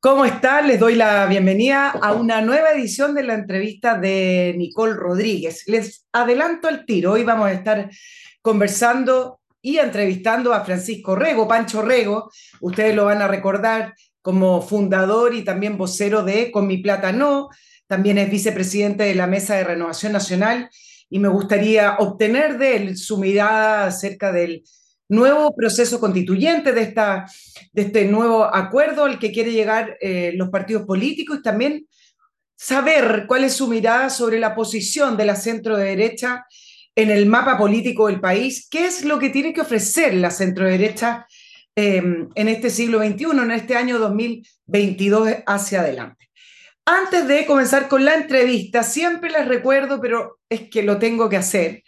¿Cómo están? Les doy la bienvenida a una nueva edición de la entrevista de Nicole Rodríguez. Les adelanto el tiro. Hoy vamos a estar conversando y entrevistando a Francisco Rego, Pancho Rego. Ustedes lo van a recordar como fundador y también vocero de Con mi plata no. También es vicepresidente de la Mesa de Renovación Nacional y me gustaría obtener de él su mirada acerca del nuevo proceso constituyente, de, esta, de este nuevo acuerdo al que quiere llegar eh, los partidos políticos y también saber cuál es su mirada sobre la posición de la centro derecha en el mapa político del país, qué es lo que tiene que ofrecer la centro derecha eh, en este siglo XXI, en este año 2022 hacia adelante. Antes de comenzar con la entrevista, siempre les recuerdo, pero es que lo tengo que hacer,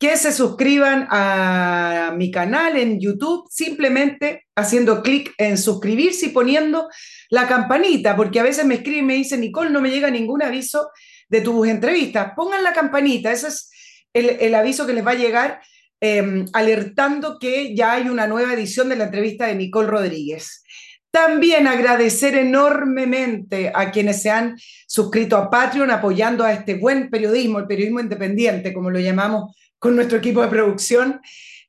que se suscriban a mi canal en YouTube simplemente haciendo clic en suscribirse y poniendo la campanita, porque a veces me escriben y me dicen, Nicole, no me llega ningún aviso de tus entrevistas. Pongan la campanita, ese es el, aviso que les va a llegar em, alertando que ya hay una nueva edición de la entrevista de Nicole Rodríguez. También agradecer enormemente a quienes se han suscrito a Patreon apoyando a este buen periodismo, el periodismo independiente, como lo llamamos con nuestro equipo de producción.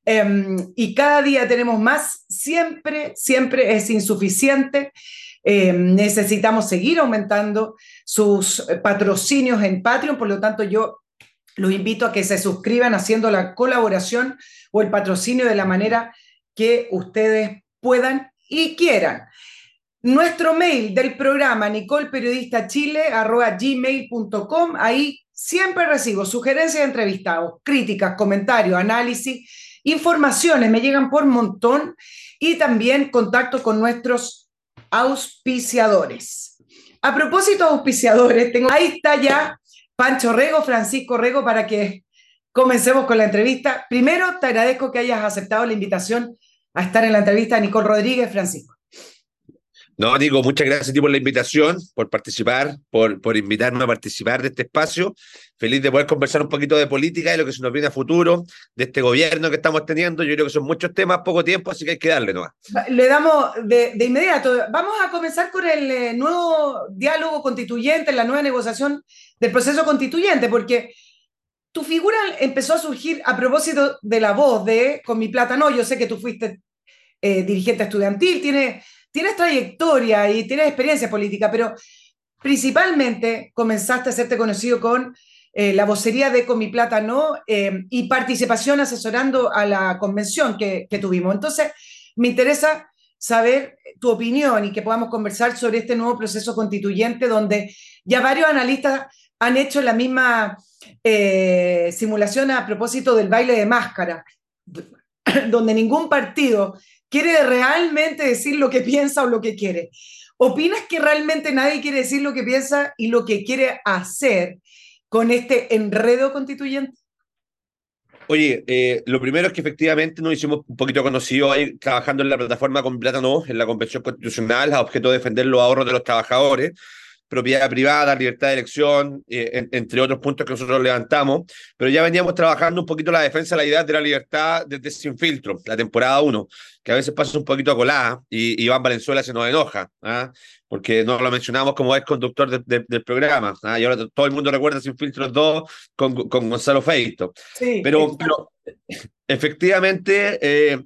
Em, y cada día tenemos más, siempre, siempre es insuficiente. Em, necesitamos seguir aumentando sus patrocinios en Patreon, por lo tanto yo los invito a que se suscriban haciendo la colaboración o el patrocinio de la manera que ustedes puedan y quieran. Nuestro mail del programa nicolperiodistachile.gmail.com, ahí Siempre recibo sugerencias de entrevistados, críticas, comentarios, análisis, informaciones, me llegan por montón y también contacto con nuestros auspiciadores. A propósito de auspiciadores, tengo, ahí está ya Pancho Rego, Francisco Rego, para que comencemos con la entrevista. Primero, te agradezco que hayas aceptado la invitación a estar en la entrevista de Nicole Rodríguez, Francisco. No, digo, muchas gracias por la invitación, por participar, por, por invitarme a participar de este espacio. Feliz de poder conversar un poquito de política y lo que se nos viene a futuro, de este gobierno que estamos teniendo. Yo creo que son muchos temas, poco tiempo, así que hay que darle nomás. Le damos de, de inmediato. Vamos a comenzar con el eh, nuevo diálogo constituyente, la nueva negociación del proceso constituyente, porque tu figura empezó a surgir a propósito de la voz de Con mi plata no. Yo sé que tú fuiste eh, dirigente estudiantil, tiene tienes trayectoria y tienes experiencia política, pero principalmente comenzaste a hacerte conocido con eh, la vocería de Con mi plata no eh, y participación asesorando a la convención que, que, tuvimos. Entonces, me interesa saber tu opinión y que podamos conversar sobre este nuevo proceso constituyente donde ya varios analistas han hecho la misma eh, simulación a propósito del baile de máscara, donde ningún partido quiere realmente decir lo que piensa o lo que quiere. ¿Opinas que realmente nadie quiere decir lo que piensa y lo que quiere hacer con este enredo constituyente? Oye, eh, lo primero es que efectivamente nos hicimos un poquito conocidos ahí trabajando en la plataforma con Plátano, en la Convención Constitucional, a objeto de defender los ahorros de los trabajadores propiedad privada, libertad de elección, eh, entre otros puntos que nosotros levantamos, pero ya veníamos trabajando un poquito la defensa de la idea de la libertad desde Sin Filtro, la temporada 1, que a veces pasa un poquito a colada y Iván Valenzuela se nos enoja, ¿ah? porque no lo mencionamos como ex conductor del programa, ¿ah? y ahora todo el mundo recuerda Sin Filtro 2 con, con Gonzalo Feito. Sí, pero, pero efectivamente... Eh,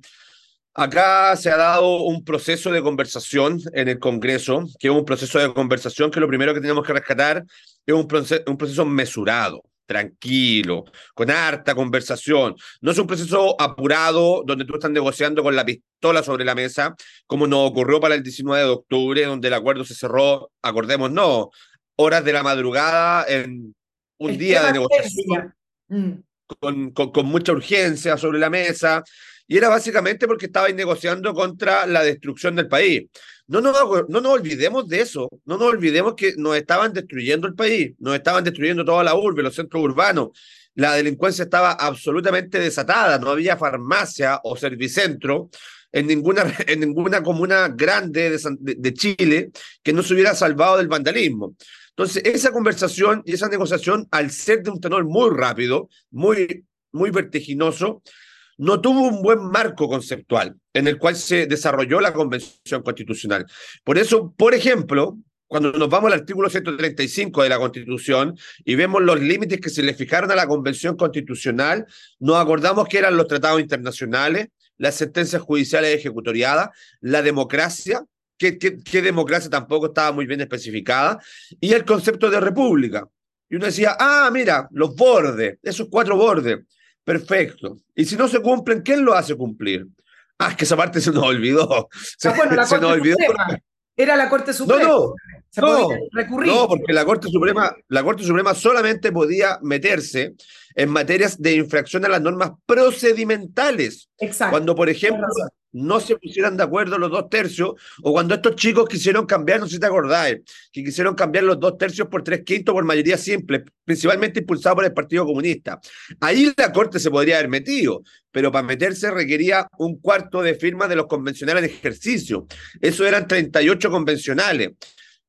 Acá se ha dado un proceso de conversación en el Congreso, que es un proceso de conversación que lo primero que tenemos que rescatar es un proceso, un proceso mesurado, tranquilo, con harta conversación. No es un proceso apurado donde tú estás negociando con la pistola sobre la mesa, como nos ocurrió para el 19 de octubre, donde el acuerdo se cerró, acordemos, no, horas de la madrugada en un día de negociación, mm. con, con, con mucha urgencia sobre la mesa y era básicamente porque estabais negociando contra la destrucción del país. No nos, no nos olvidemos de eso, no nos olvidemos que nos estaban destruyendo el país, nos estaban destruyendo toda la urbe, los centros urbanos. La delincuencia estaba absolutamente desatada, no había farmacia o servicentro en ninguna, en ninguna comuna grande de, de Chile que no se hubiera salvado del vandalismo. Entonces, esa conversación y esa negociación, al ser de un tenor muy rápido, muy, muy vertiginoso, no tuvo un buen marco conceptual en el cual se desarrolló la Convención Constitucional. Por eso, por ejemplo, cuando nos vamos al artículo 135 de la Constitución y vemos los límites que se le fijaron a la Convención Constitucional, nos acordamos que eran los tratados internacionales, las sentencias judiciales ejecutoriadas, la democracia, que, que, democracia tampoco estaba muy bien especificada, y el concepto de república. Y uno decía, ah, mira, los bordes, esos cuatro bordes, perfecto. Y si no se cumplen, ¿quién lo hace cumplir? Ah, es que esa parte se nos olvidó. Se, ah, nos olvidó. Era la Corte Suprema. No, no. recurrir. No, porque la Corte Suprema, la Corte Suprema solamente podía meterse en materias de infracción a las normas procedimentales. Exacto. Cuando, por ejemplo, no se pusieran de acuerdo los dos tercios, o cuando estos chicos quisieron cambiar, no sé si te acordáis, que quisieron cambiar los dos tercios por tres quintos por mayoría simple, principalmente impulsado por el Partido Comunista. Ahí la Corte se podría haber metido, pero para meterse requería un cuarto de firmas de los convencionales de ejercicio. Eso eran 38 convencionales.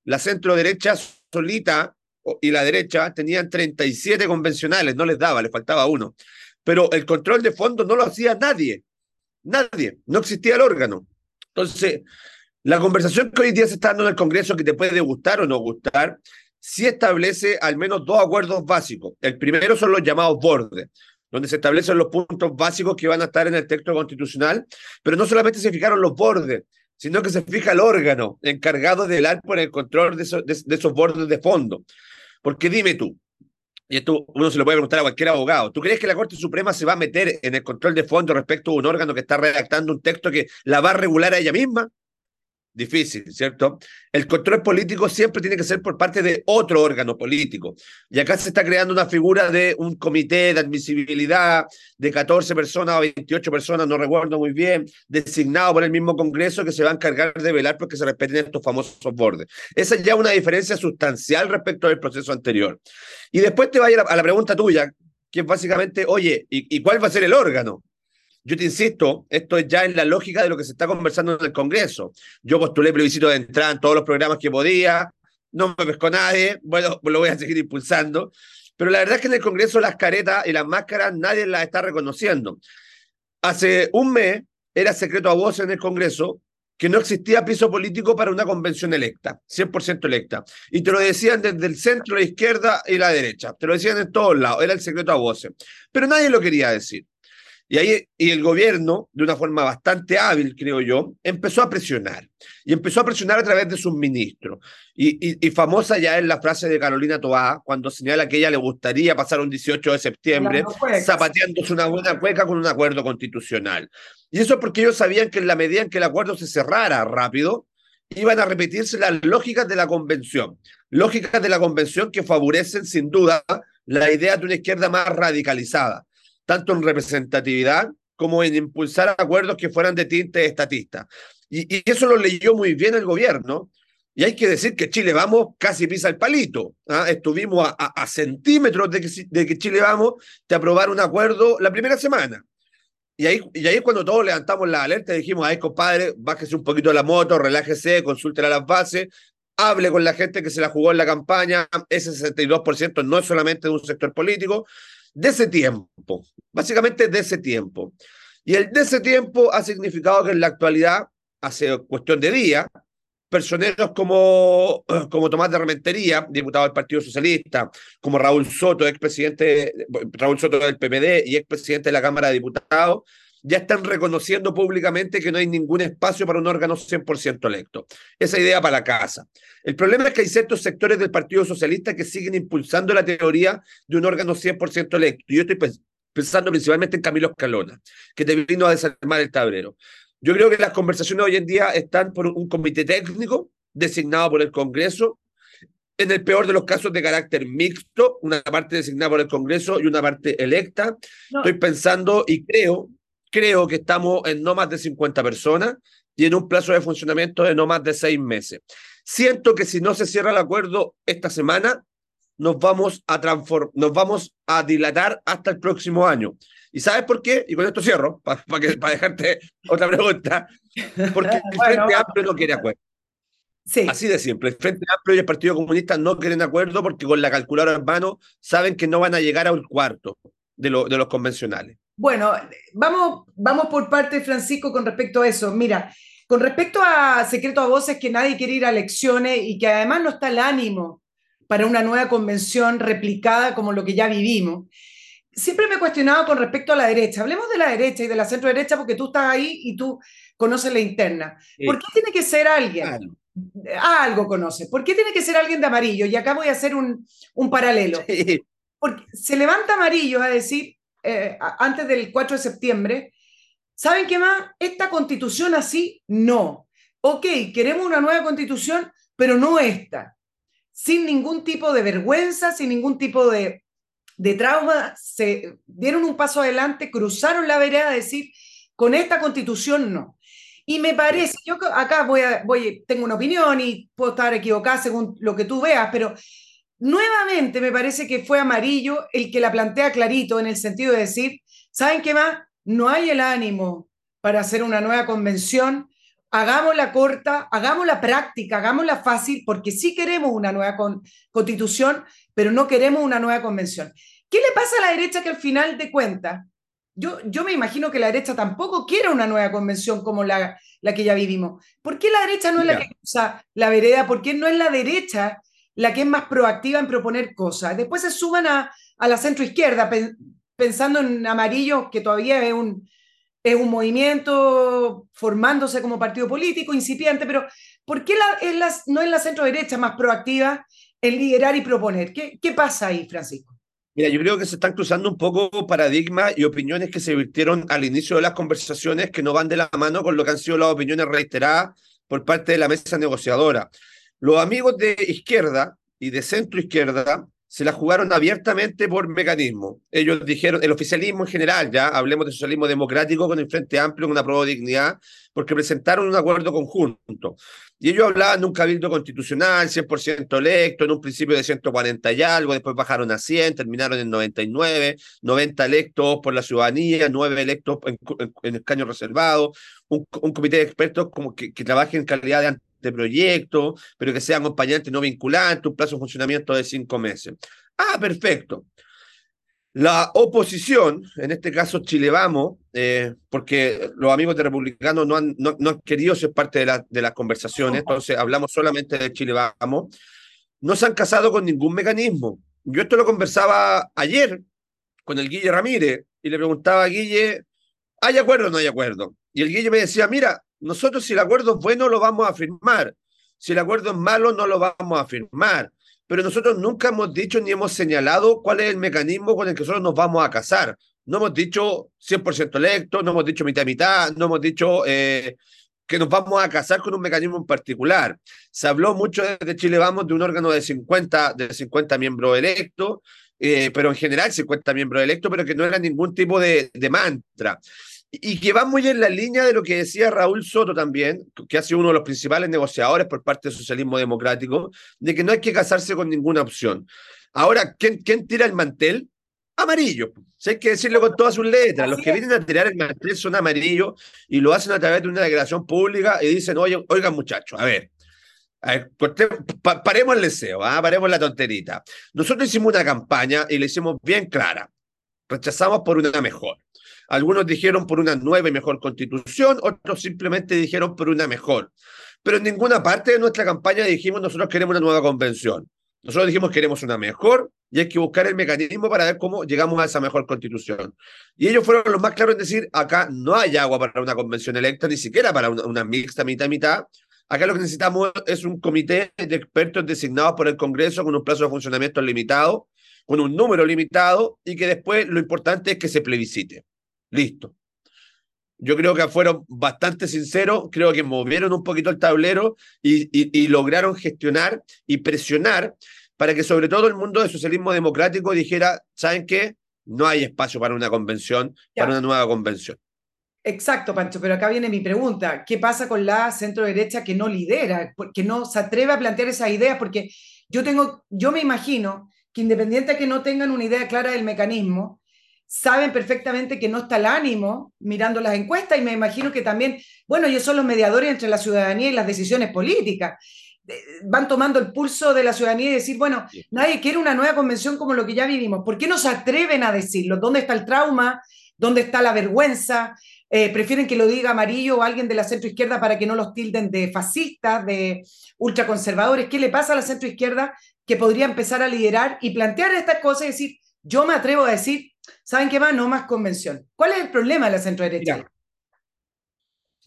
La centro derecha solita y la derecha tenían 37 convencionales, no les daba, les faltaba uno. Pero el control de fondo no lo hacía nadie Nadie, no existía el órgano. Entonces, la conversación que hoy día se está dando en el Congreso, que te puede gustar o no gustar, sí establece al menos dos acuerdos básicos. El primero son los llamados bordes, donde se establecen los puntos básicos que van a estar en el texto constitucional, pero no solamente se fijaron los bordes, sino que se fija el órgano encargado de velar por el control de esos bordes de fondo. Porque dime tú, y esto uno se lo puede preguntar a cualquier abogado, ¿tú crees que la Corte Suprema se va a meter en el control de fondo respecto a un órgano que está redactando un texto que la va a regular a ella misma? Difícil, ¿cierto? El control político siempre tiene que ser por parte de otro órgano político. Y acá se está creando una figura de un comité de admisibilidad de 14 personas o 28 personas, no recuerdo muy bien, designado por el mismo Congreso que se va a encargar de velar porque se respeten estos famosos bordes. Esa es ya una diferencia sustancial respecto al proceso anterior. Y después te va a ir a la pregunta tuya, que es básicamente, oye, ¿y, ¿y cuál va a ser el órgano? Yo te insisto, esto es ya en la lógica de lo que se está conversando en el Congreso. Yo postulé plebiscito de entrada en todos los programas que podía, no me pescó nadie, bueno, lo voy a seguir impulsando. Pero la verdad es que en el Congreso las caretas y las máscaras nadie las está reconociendo. Hace un mes era secreto a voz en el Congreso que no existía piso político para una convención electa, 100% electa. Y te lo decían desde el centro, la izquierda y la derecha. Te lo decían en todos lados, era el secreto a voces. Pero nadie lo quería decir. Y ahí y el gobierno, de una forma bastante hábil, creo yo, empezó a presionar. Y empezó a presionar a través de sus ministros. Y, y, famosa ya es la frase de Carolina Toá, cuando señala que ella le gustaría pasar un 18 de septiembre zapateándose una buena cueca con un acuerdo constitucional. Y eso porque ellos sabían que en la medida en que el acuerdo se cerrara rápido, iban a repetirse las lógicas de la convención. Lógicas de la convención que favorecen sin duda la idea de una izquierda más radicalizada tanto en representatividad como en impulsar acuerdos que fueran de tinte estatista. Y, eso lo leyó muy bien el gobierno. Y hay que decir que Chile Vamos casi pisa el palito. ¿ah? Estuvimos a, centímetros de que, de que, Chile Vamos te aprobar un acuerdo la primera semana. Y ahí, y ahí cuando todos levantamos la alerta dijimos, ay compadre, bájese un poquito la moto, relájese, consulte a las bases, hable con la gente que se la jugó en la campaña. Ese 62% no es solamente de un sector político, de ese tiempo, básicamente de ese tiempo. Y el de ese tiempo ha significado que en la actualidad, hace cuestión de días, personeros como, como Tomás de Rementería, diputado del Partido Socialista, como Raúl Soto, expresidente, Raúl Soto del PPD y expresidente de la Cámara de Diputados, ya están reconociendo públicamente que no hay ningún espacio para un órgano 100% electo. Esa idea para la casa. El problema es que hay ciertos sectores del Partido Socialista que siguen impulsando la teoría de un órgano 100% electo. Yo estoy pensando principalmente en Camilo Escalona, que te vino a desarmar el tablero. Yo creo que las conversaciones hoy en día están por un comité técnico designado por el Congreso, en el peor de los casos de carácter mixto, una parte designada por el Congreso y una parte electa. Estoy pensando y creo creo que estamos en no más de 50 personas y en un plazo de funcionamiento de no más de seis meses. Siento que si no se cierra el acuerdo esta semana, nos vamos a transformar, nos vamos a dilatar hasta el próximo año. ¿Y sabes por qué? Y con esto cierro, para dejarte otra pregunta. Porque el Frente Amplio no quiere acuerdo. Sí. Así de simple. El Frente Amplio y el Partido Comunista no quieren acuerdo porque con la calculadora en mano saben que no van a llegar a un cuarto de, lo, de los convencionales. Bueno, vamos, vamos por parte, Francisco, con respecto a eso. Mira, con respecto a secreto a voces, que nadie quiere ir a elecciones y que además no está el ánimo para una nueva convención replicada como lo que ya vivimos. Siempre me he cuestionado con respecto a la derecha. Hablemos de la derecha y de la centro derecha porque tú estás ahí y tú conoces la interna. ¿Por qué tiene que ser alguien? Ah, algo conoces. ¿Por qué tiene que ser alguien de amarillo? Y acá voy a hacer un, paralelo. Porque se levanta amarillo a decir, eh, antes del 4 de septiembre, ¿saben qué más? Esta constitución así, no. Ok, queremos una nueva constitución, pero no esta. Sin ningún tipo de vergüenza, sin ningún tipo de, de trauma, se dieron un paso adelante, cruzaron la vereda a decir, con esta constitución no. Y me parece, yo acá voy a, voy, tengo una opinión y puedo estar equivocada según lo que tú veas, pero nuevamente me parece que fue amarillo el que la plantea clarito en el sentido de decir, ¿saben qué más? No hay el ánimo para hacer una nueva convención, hagámosla corta, hagámosla práctica, hagámosla fácil, porque sí queremos una nueva constitución, pero no queremos una nueva convención. ¿Qué le pasa a la derecha que al final de cuentas yo, yo me imagino que la derecha tampoco quiere una nueva convención como la, la que ya vivimos. ¿Por qué la derecha no es la que usa la vereda? ¿Por qué no es la derecha la que es más proactiva en proponer cosas? Después se suban a, a la centroizquierda pensando en amarillo, que todavía es un, es un movimiento formándose como partido político, incipiente, pero ¿por qué la, es la, no es la centro derecha más proactiva en liderar y proponer? ¿Qué, qué pasa ahí, Francisco? Mira, yo creo que se están cruzando un poco paradigmas y opiniones que se virtieron al inicio de las conversaciones que no van de la mano con lo que han sido las opiniones reiteradas por parte de la mesa negociadora. Los amigos de izquierda y de centro izquierda se la jugaron abiertamente por mecanismo. Ellos dijeron, el oficialismo en general, ya hablemos de socialismo democrático con el Frente Amplio en una prueba de dignidad, porque presentaron un acuerdo conjunto. Y ellos hablaban de un cabildo constitucional, 100% electo, en un principio de 140 y algo, después bajaron a 100, terminaron en 99, 90 electos por la ciudadanía, 9 electos en, escaño reservado, un, comité de expertos como que, que trabaje en calidad de de proyecto, pero que sea acompañante no vinculante, un plazo de funcionamiento de cinco meses. Ah, perfecto. La oposición, en este caso Chile Vamos, eh, porque los amigos de republicanos no han, no, han querido ser parte de, la, de las conversaciones, entonces hablamos solamente de Chile Vamos, no se han casado con ningún mecanismo. Yo esto lo conversaba ayer con el Guille Ramírez y le preguntaba a Guille, ¿hay acuerdo o no hay acuerdo? Y el Guille me decía, mira, nosotros si el acuerdo es bueno lo vamos a firmar, si el acuerdo es malo no lo vamos a firmar, pero nosotros nunca hemos dicho ni hemos señalado cuál es el mecanismo con el que nosotros nos vamos a casar. No hemos dicho 100% electo, no hemos dicho mitad y mitad, no hemos dicho eh, que nos vamos a casar con un mecanismo en particular. Se habló mucho desde Chile Vamos de un órgano de 50, de 50 miembros electos, eh, pero en general 50 miembros electos, pero que no era ningún tipo de mantra y que va muy en la línea de lo que decía Raúl Soto también, que ha sido uno de los principales negociadores por parte del socialismo democrático, de que no hay que casarse con ninguna opción. Ahora, ¿quién, quién tira el mantel? Amarillo. Hay que decirlo con todas sus letras. Los que vienen a tirar el mantel son amarillos y lo hacen a través de una declaración pública y dicen, oye, oigan muchachos, a ver, paremos el deseo, ¿ah? paremos la tonterita. Nosotros hicimos una campaña y le hicimos bien clara. Rechazamos por una mejor. Algunos dijeron por una nueva y mejor constitución, otros simplemente dijeron por una mejor. Pero en ninguna parte de nuestra campaña dijimos nosotros queremos una nueva convención. Nosotros dijimos queremos una mejor y hay que buscar el mecanismo para ver cómo llegamos a esa mejor constitución. Y ellos fueron los más claros en decir, acá no hay agua para una convención electa, ni siquiera para una, mixta mitad-mitad. Acá lo que necesitamos es un comité de expertos designados por el Congreso con un plazo de funcionamiento limitado, con un número limitado y que después lo importante es que se plebiscite. Listo. Yo creo que fueron bastante sinceros, creo que movieron un poquito el tablero y, lograron gestionar y presionar para que sobre todo el mundo del socialismo democrático dijera, ¿saben qué? No hay espacio para una convención, para una nueva convención. Exacto, Pancho, pero acá viene mi pregunta. ¿Qué pasa con la centro derecha que no lidera, que no se atreve a plantear esas ideas? Porque yo tengo, yo me imagino que independiente de que no tengan una idea clara del mecanismo, saben perfectamente que no está el ánimo mirando las encuestas y me imagino que también, bueno, ellos son los mediadores entre la ciudadanía y las decisiones políticas. Van tomando el pulso de la ciudadanía y decir, bueno, nadie quiere una nueva convención como lo que ya vivimos. ¿Por qué no se atreven a decirlo? ¿Dónde está el trauma? ¿Dónde está la vergüenza? Eh, prefieren que lo diga Amarillo o alguien de la centroizquierda para que no los tilden de fascistas, de ultraconservadores. ¿Qué le pasa a la centroizquierda que podría empezar a liderar y plantear estas cosas y decir, yo me atrevo a decir, ¿saben qué más? No más convención. ¿Cuál es el problema de la centroderecha?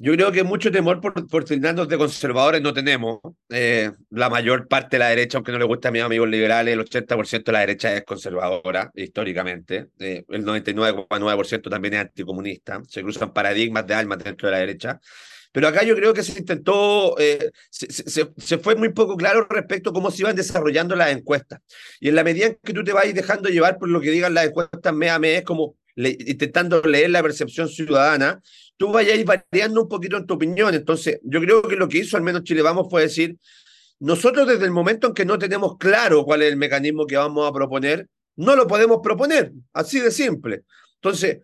Yo creo que mucho temor por, por de conservadores no tenemos. Eh, la mayor parte de la derecha, aunque no le guste a mis amigos liberales, el 80% de la derecha es conservadora, históricamente. Eh, el 99,9% también es anticomunista. Se cruzan paradigmas de almas dentro de la derecha. Pero acá yo creo que se intentó, eh, se, se, se, fue muy poco claro respecto a cómo se iban desarrollando las encuestas. Y en la medida en que tú te vas dejando llevar por lo que digan las encuestas mes a mes, como le, intentando leer la percepción ciudadana, tú vayas a ir variando un poquito en tu opinión. Entonces, yo creo que lo que hizo al menos Chile Vamos fue decir, nosotros desde el momento en que no tenemos claro cuál es el mecanismo que vamos a proponer, no lo podemos proponer, así de simple. Entonces,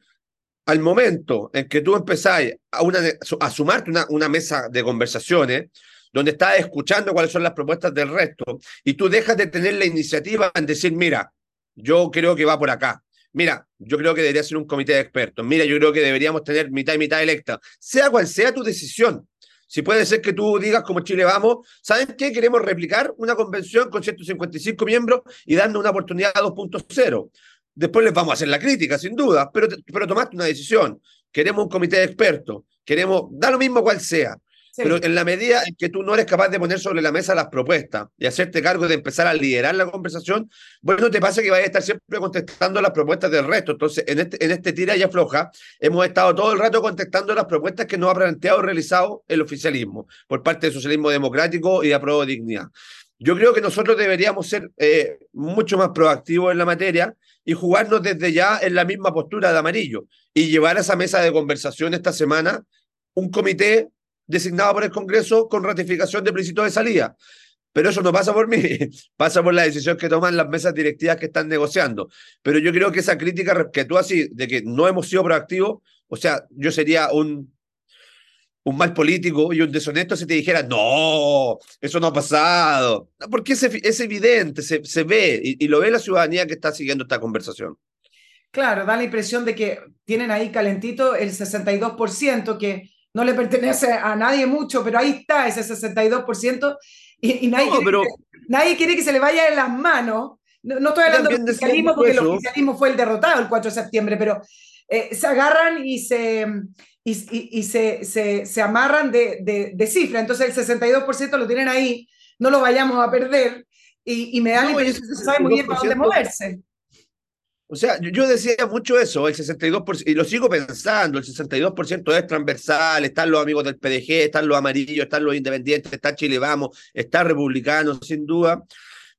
al momento en que tú empezás a, una, a sumarte una, una mesa de conversaciones, donde estás escuchando cuáles son las propuestas del resto, y tú dejas de tener la iniciativa en decir, mira, yo creo que va por acá, mira, yo creo que debería ser un comité de expertos, mira, yo creo que deberíamos tener mitad y mitad electa, sea cual sea tu decisión. Si puede ser que tú digas como Chile vamos, ¿saben qué? Queremos replicar una convención con 155 miembros y dando una oportunidad a 2.0. Después les vamos a hacer la crítica, sin duda, pero, pero tomaste una decisión. Queremos un comité de expertos, queremos, da lo mismo cual sea. Sí. Pero en la medida en que tú no eres capaz de poner sobre la mesa las propuestas y hacerte cargo de empezar a liderar la conversación, bueno, te pasa que vayas a estar siempre contestando las propuestas del resto. Entonces, en este, en este tira y afloja, hemos estado todo el rato contestando las propuestas que nos ha planteado y realizado el oficialismo por parte del socialismo democrático y de apruebo dignidad. Yo creo que nosotros deberíamos ser eh, mucho más proactivos en la materia y jugarnos desde ya en la misma postura de amarillo y llevar a esa mesa de conversación esta semana un comité designado por el Congreso con ratificación de plebiscito de salida. Pero eso no pasa por mí, pasa por la decisión que toman las mesas directivas que están negociando. Pero yo creo que esa crítica que tú así, de que no hemos sido proactivos, o sea, yo sería un, un mal político y un deshonesto si te dijera, no, eso no ha pasado. Porque es, es evidente, se, se ve y, y lo ve la ciudadanía que está siguiendo esta conversación. Claro, da la impresión de que tienen ahí calentito el 62%, que no le pertenece a nadie mucho, pero ahí está ese 62% y, y nadie, no, quiere pero... nadie, quiere que, se le vaya en las manos. No, no estoy hablando del oficialismo porque eso. el oficialismo fue el derrotado el 4 de septiembre, pero eh, se agarran y se, y, y, y se, se, se, amarran de, de, de, cifra. Entonces el 62% lo tienen ahí, no lo vayamos a perder y, me da no, la impresión que se sabe muy bien para dónde moverse. O sea, yo, decía mucho eso, el 62%, y lo sigo pensando, el 62% es transversal, están los amigos del PDG, están los amarillos, están los independientes, está Chile Vamos, está republicano, sin duda,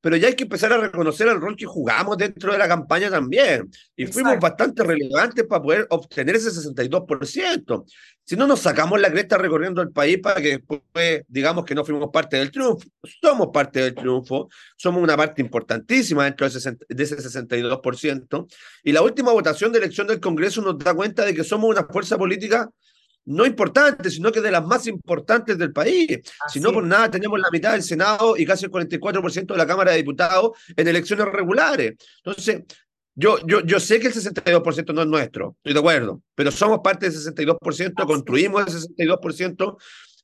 pero ya hay que empezar a reconocer el rol que jugamos dentro de la campaña también, y Exacto. fuimos bastante relevantes para poder obtener ese 62%. Si no nos sacamos la cresta recorriendo el país para que después digamos que no fuimos parte del triunfo, somos parte del triunfo, somos una parte importantísima dentro de ese, de ese 62%, y la última votación de elección del Congreso nos da cuenta de que somos una fuerza política no importante, sino que de las más importantes del país. Así. Si no, por nada, tenemos la mitad del Senado y casi el 44% de la Cámara de Diputados en elecciones regulares. Entonces, yo, yo, yo sé que el 62% no es nuestro, estoy de acuerdo, pero somos parte del 62%, Así. construimos el 62%.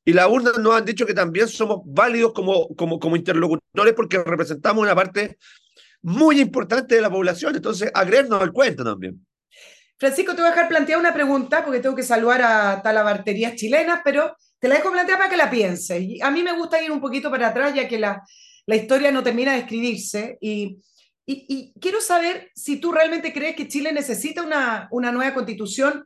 Y las urnas nos han dicho que también somos válidos como, como, como interlocutores porque representamos una parte muy importante de la población. Entonces, agregarnos al cuento también. Francisco, te voy a dejar plantear una pregunta porque tengo que saludar a talabarterías chilenas, pero te la dejo plantear para que la pienses. A mí me gusta ir un poquito para atrás ya que la, la historia no termina de escribirse y, y, y, quiero saber si tú realmente crees que Chile necesita una, una nueva constitución,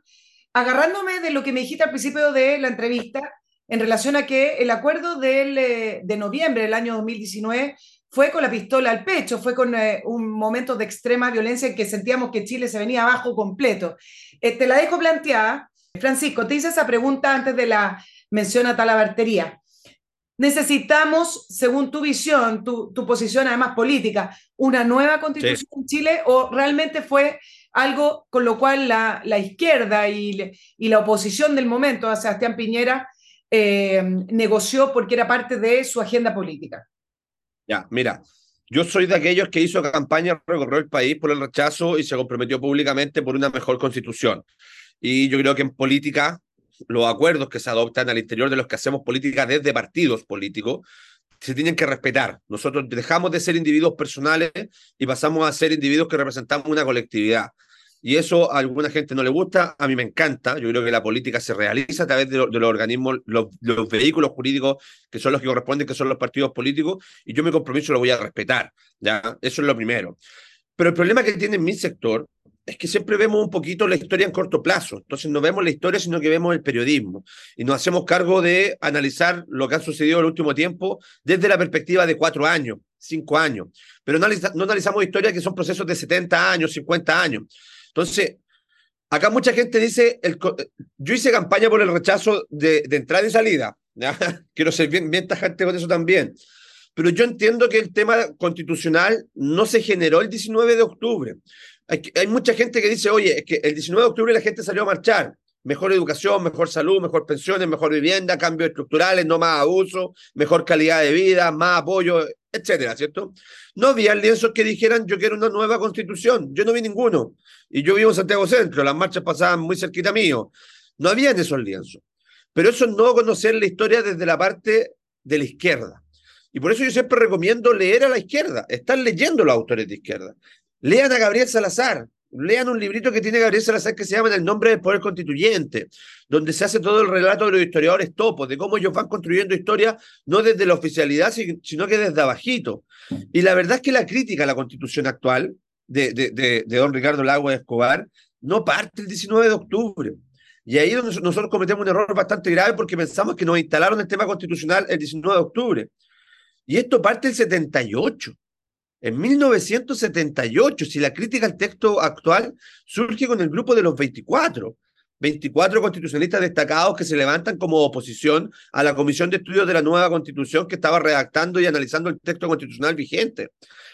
agarrándome de lo que me dijiste al principio de la entrevista en relación a que el acuerdo del, eh, de noviembre del año 2019 fue con la pistola al pecho, fue con eh, un momento de extrema violencia en que sentíamos que Chile se venía abajo completo. Eh, te la dejo planteada. Francisco, te hice esa pregunta antes de la mención a talabartería. ¿Necesitamos, según tu visión, tu, tu, posición además política, una nueva constitución sí. en Chile o realmente fue algo con lo cual la, la izquierda y, y, la oposición del momento a Sebastián Piñera eh, negoció porque era parte de su agenda política? Ya, mira, yo soy de aquellos que hizo campaña, recorrió el país por el rechazo y se comprometió públicamente por una mejor constitución. Y yo creo que en política, los acuerdos que se adoptan al interior de los que hacemos política desde partidos políticos se tienen que respetar. Nosotros dejamos de ser individuos personales y pasamos a ser individuos que representamos una colectividad. Y eso a alguna gente no le gusta, a mí me encanta. Yo creo que la política se realiza a través de, los organismos, los, los, vehículos jurídicos que son los que corresponden, que son los partidos políticos, y yo mi compromiso lo voy a respetar. ¿ya? Eso es lo primero. Pero el problema que tiene mi sector es que siempre vemos un poquito la historia en corto plazo. Entonces no vemos la historia, sino que vemos el periodismo. Y nos hacemos cargo de analizar lo que ha sucedido en el último tiempo desde la perspectiva de cuatro años, cinco años. Pero no, no analizamos historias que son procesos de 70 años, 50 años. Entonces, acá mucha gente dice, yo hice campaña por el rechazo de, entrada y salida. Quiero ser bien, bien tajante con eso también. Pero yo entiendo que el tema constitucional no se generó el 19 de octubre. Hay, mucha gente que dice, oye, es que el 19 de octubre la gente salió a marchar. Mejor educación, mejor salud, mejor pensiones, mejor vivienda, cambios estructurales, no más abuso, mejor calidad de vida, más apoyo, etcétera, ¿cierto? No había lienzos que dijeran yo quiero una nueva constitución. Yo no vi ninguno. Y yo vivo en Santiago Centro, las marchas pasaban muy cerquita mío. No habían esos lienzos. Pero eso es no conocer la historia desde la parte de la izquierda. Y por eso yo siempre recomiendo leer a la izquierda, estar leyendo los autores de izquierda. Lean a Gabriel Salazar, lean un librito que tiene Gabriel Salazar que se llama El nombre del poder constituyente, donde se hace todo el relato de los historiadores topos, de cómo ellos van construyendo historia no desde la oficialidad, sino que desde abajito. Y la verdad es que la crítica a la constitución actual de, de, de, de don Ricardo Lagua Escobar no parte el 19 de octubre. Y ahí nosotros cometemos un error bastante grave porque pensamos que nos instalaron el tema constitucional el 19 de octubre. Y esto parte del 78. En 1978, si la crítica al texto actual surge con el grupo de los 24, 24 constitucionalistas destacados que se levantan como oposición a la Comisión de Estudios de la nueva Constitución que estaba redactando y analizando el texto constitucional vigente.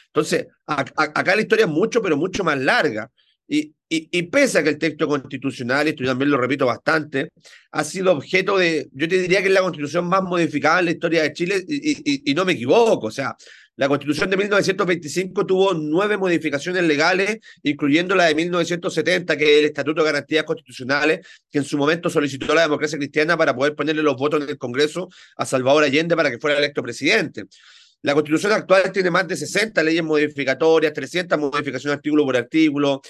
Entonces, acá la historia es mucho, pero mucho más larga. Y, y, pese a que el texto constitucional, y esto también lo repito bastante, ha sido objeto de, yo te diría que es la constitución más modificada en la historia de Chile, y, y no me equivoco, o sea, la constitución de 1925 tuvo nueve modificaciones legales, incluyendo la de 1970, que es el Estatuto de Garantías Constitucionales, que en su momento solicitó la democracia cristiana para poder ponerle los votos en el Congreso a Salvador Allende para que fuera electo presidente. La constitución actual tiene más de 60 leyes modificatorias, 300 modificaciones artículo por artículo,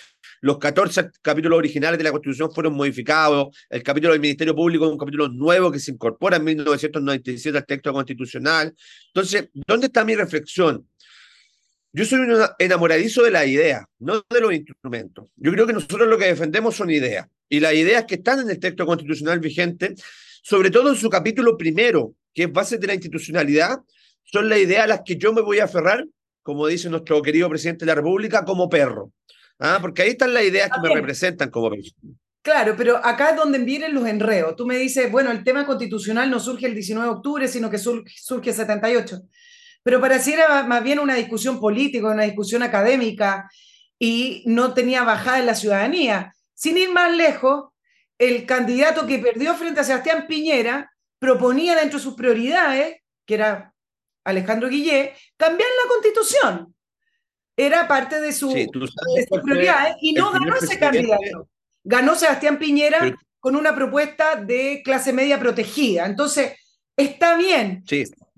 los 14 capítulos originales de la Constitución fueron modificados. El capítulo del Ministerio Público es un capítulo nuevo que se incorpora en 1997 al texto constitucional. Entonces, ¿dónde está mi reflexión? Yo soy un enamoradizo de la idea, no de los instrumentos. Yo creo que nosotros lo que defendemos son ideas. Y las ideas que están en el texto constitucional vigente, sobre todo en su capítulo primero, que es base de la institucionalidad, son las ideas a las que yo me voy a aferrar, como dice nuestro querido presidente de la República, como perro. Ah, porque ahí están las ideas que me representan como persona. Claro, pero acá es donde vienen los enredos. Tú me dices, bueno, el tema constitucional no surge el 19 de octubre, sino que surge el 78. Pero pareciera más bien una discusión política, una discusión académica, y no tenía bajada en la ciudadanía. Sin ir más lejos, el candidato que perdió frente a Sebastián Piñera proponía dentro de sus prioridades, que era Alejandro Guillé, cambiar la constitución era parte de su, prioridad y no ganó ese candidato. Ganó Sebastián Piñera con una propuesta de clase media protegida. Entonces, está bien.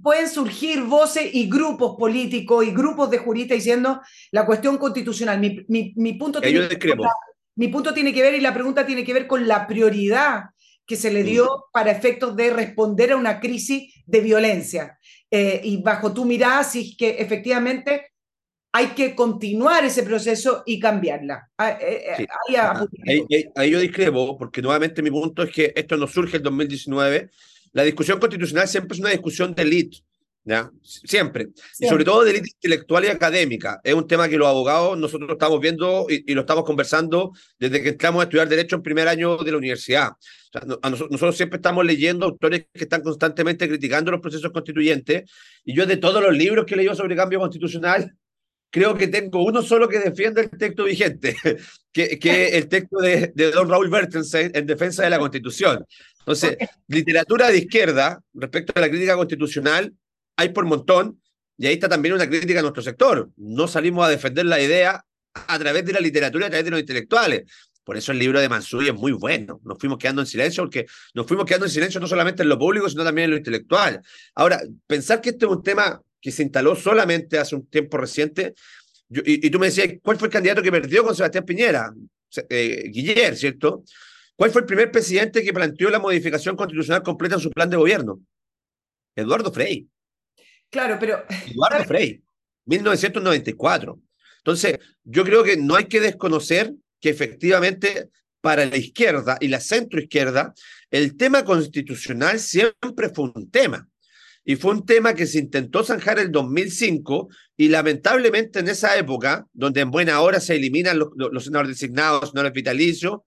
Pueden surgir voces y grupos políticos y grupos de juristas diciendo la cuestión constitucional. Mi, mi, punto tiene que ver, mi punto tiene que ver y la pregunta tiene que ver con la prioridad que se le dio para efectos de responder a una crisis de violencia. Eh, y bajo tu mirada, si es que efectivamente hay que continuar ese proceso y cambiarla. Ah, eh, eh, ahí, yo discrepo, porque nuevamente mi punto es que esto no surge en 2019. La discusión constitucional siempre es una discusión de élite, ¿ya? Siempre. Y sobre todo de élite intelectual y académica. Es un tema que los abogados nosotros estamos viendo y, lo estamos conversando desde que entramos a estudiar Derecho en primer año de la universidad. nosotros, nosotros siempre estamos leyendo autores que están constantemente criticando los procesos constituyentes. Y yo de todos los libros que he leído sobre cambio constitucional, creo que tengo uno solo que defiende el texto vigente, que, que es el texto de, de don Raúl Bertelsen en defensa de la Constitución. Entonces, literatura de izquierda respecto a la crítica constitucional hay por montón, y ahí está también una crítica a nuestro sector, no salimos a defender la idea a través de la literatura, a través de los intelectuales. Por eso el libro de Mansuri es muy bueno. Nos fuimos quedando en silencio porque nos fuimos quedando en silencio no solamente en lo público, sino también en lo intelectual. Ahora, pensar que este es un tema que se instaló solamente hace un tiempo reciente, y, tú me decías, ¿cuál fue el candidato que perdió con Sebastián Piñera? Eh, Guiller, ¿cierto? ¿Cuál fue el primer presidente que planteó la modificación constitucional completa en su plan de gobierno? Eduardo Frei. Claro, pero... Eduardo Frei, 1994. Entonces, yo creo que no hay que desconocer que efectivamente para la izquierda y la centroizquierda, el tema constitucional siempre fue un tema. Y fue un tema que se intentó zanjar el 2005 y lamentablemente en esa época, donde en buena hora se eliminan los, los senadores designados, senadores vitalicios,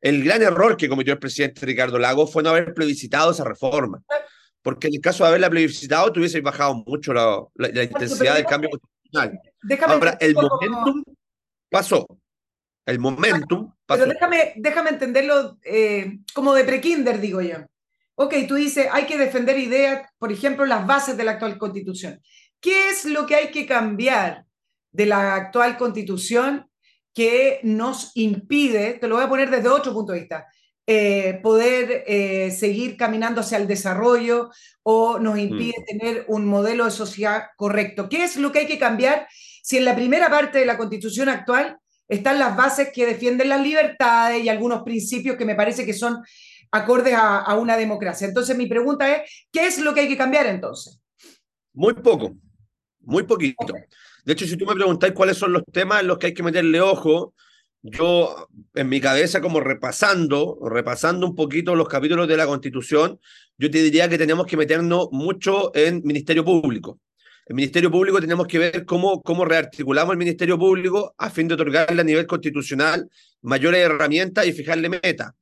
el gran error que cometió el presidente Ricardo Lago fue no haber plebiscitado esa reforma. Porque en el caso de haberla plebiscitado, tuviese bajado mucho la, la, intensidad del cambio constitucional. Ahora, el momentum pasó. El momentum pasó. Pero déjame, déjame entenderlo eh, como de prekinder, digo yo. Ok, tú dices, hay que defender ideas, por ejemplo, las bases de la actual constitución. ¿Qué es lo que hay que cambiar de la actual constitución que nos impide, te lo voy a poner desde otro punto de vista, eh, poder eh, seguir caminando hacia el desarrollo o nos impide mm. tener un modelo de sociedad correcto? ¿Qué es lo que hay que cambiar si en la primera parte de la constitución actual están las bases que defienden las libertades y algunos principios que me parece que son acordes a, una democracia. Entonces mi pregunta es, ¿qué es lo que hay que cambiar entonces? Muy poco, muy poquito. De hecho, si tú me preguntáis cuáles son los temas en los que hay que meterle ojo, yo en mi cabeza como repasando, repasando un poquito los capítulos de la Constitución, yo te diría que tenemos que meternos mucho en Ministerio Público. El Ministerio Público tenemos que ver cómo, cómo rearticulamos el Ministerio Público a fin de otorgarle a nivel constitucional mayores herramientas y fijarle meta.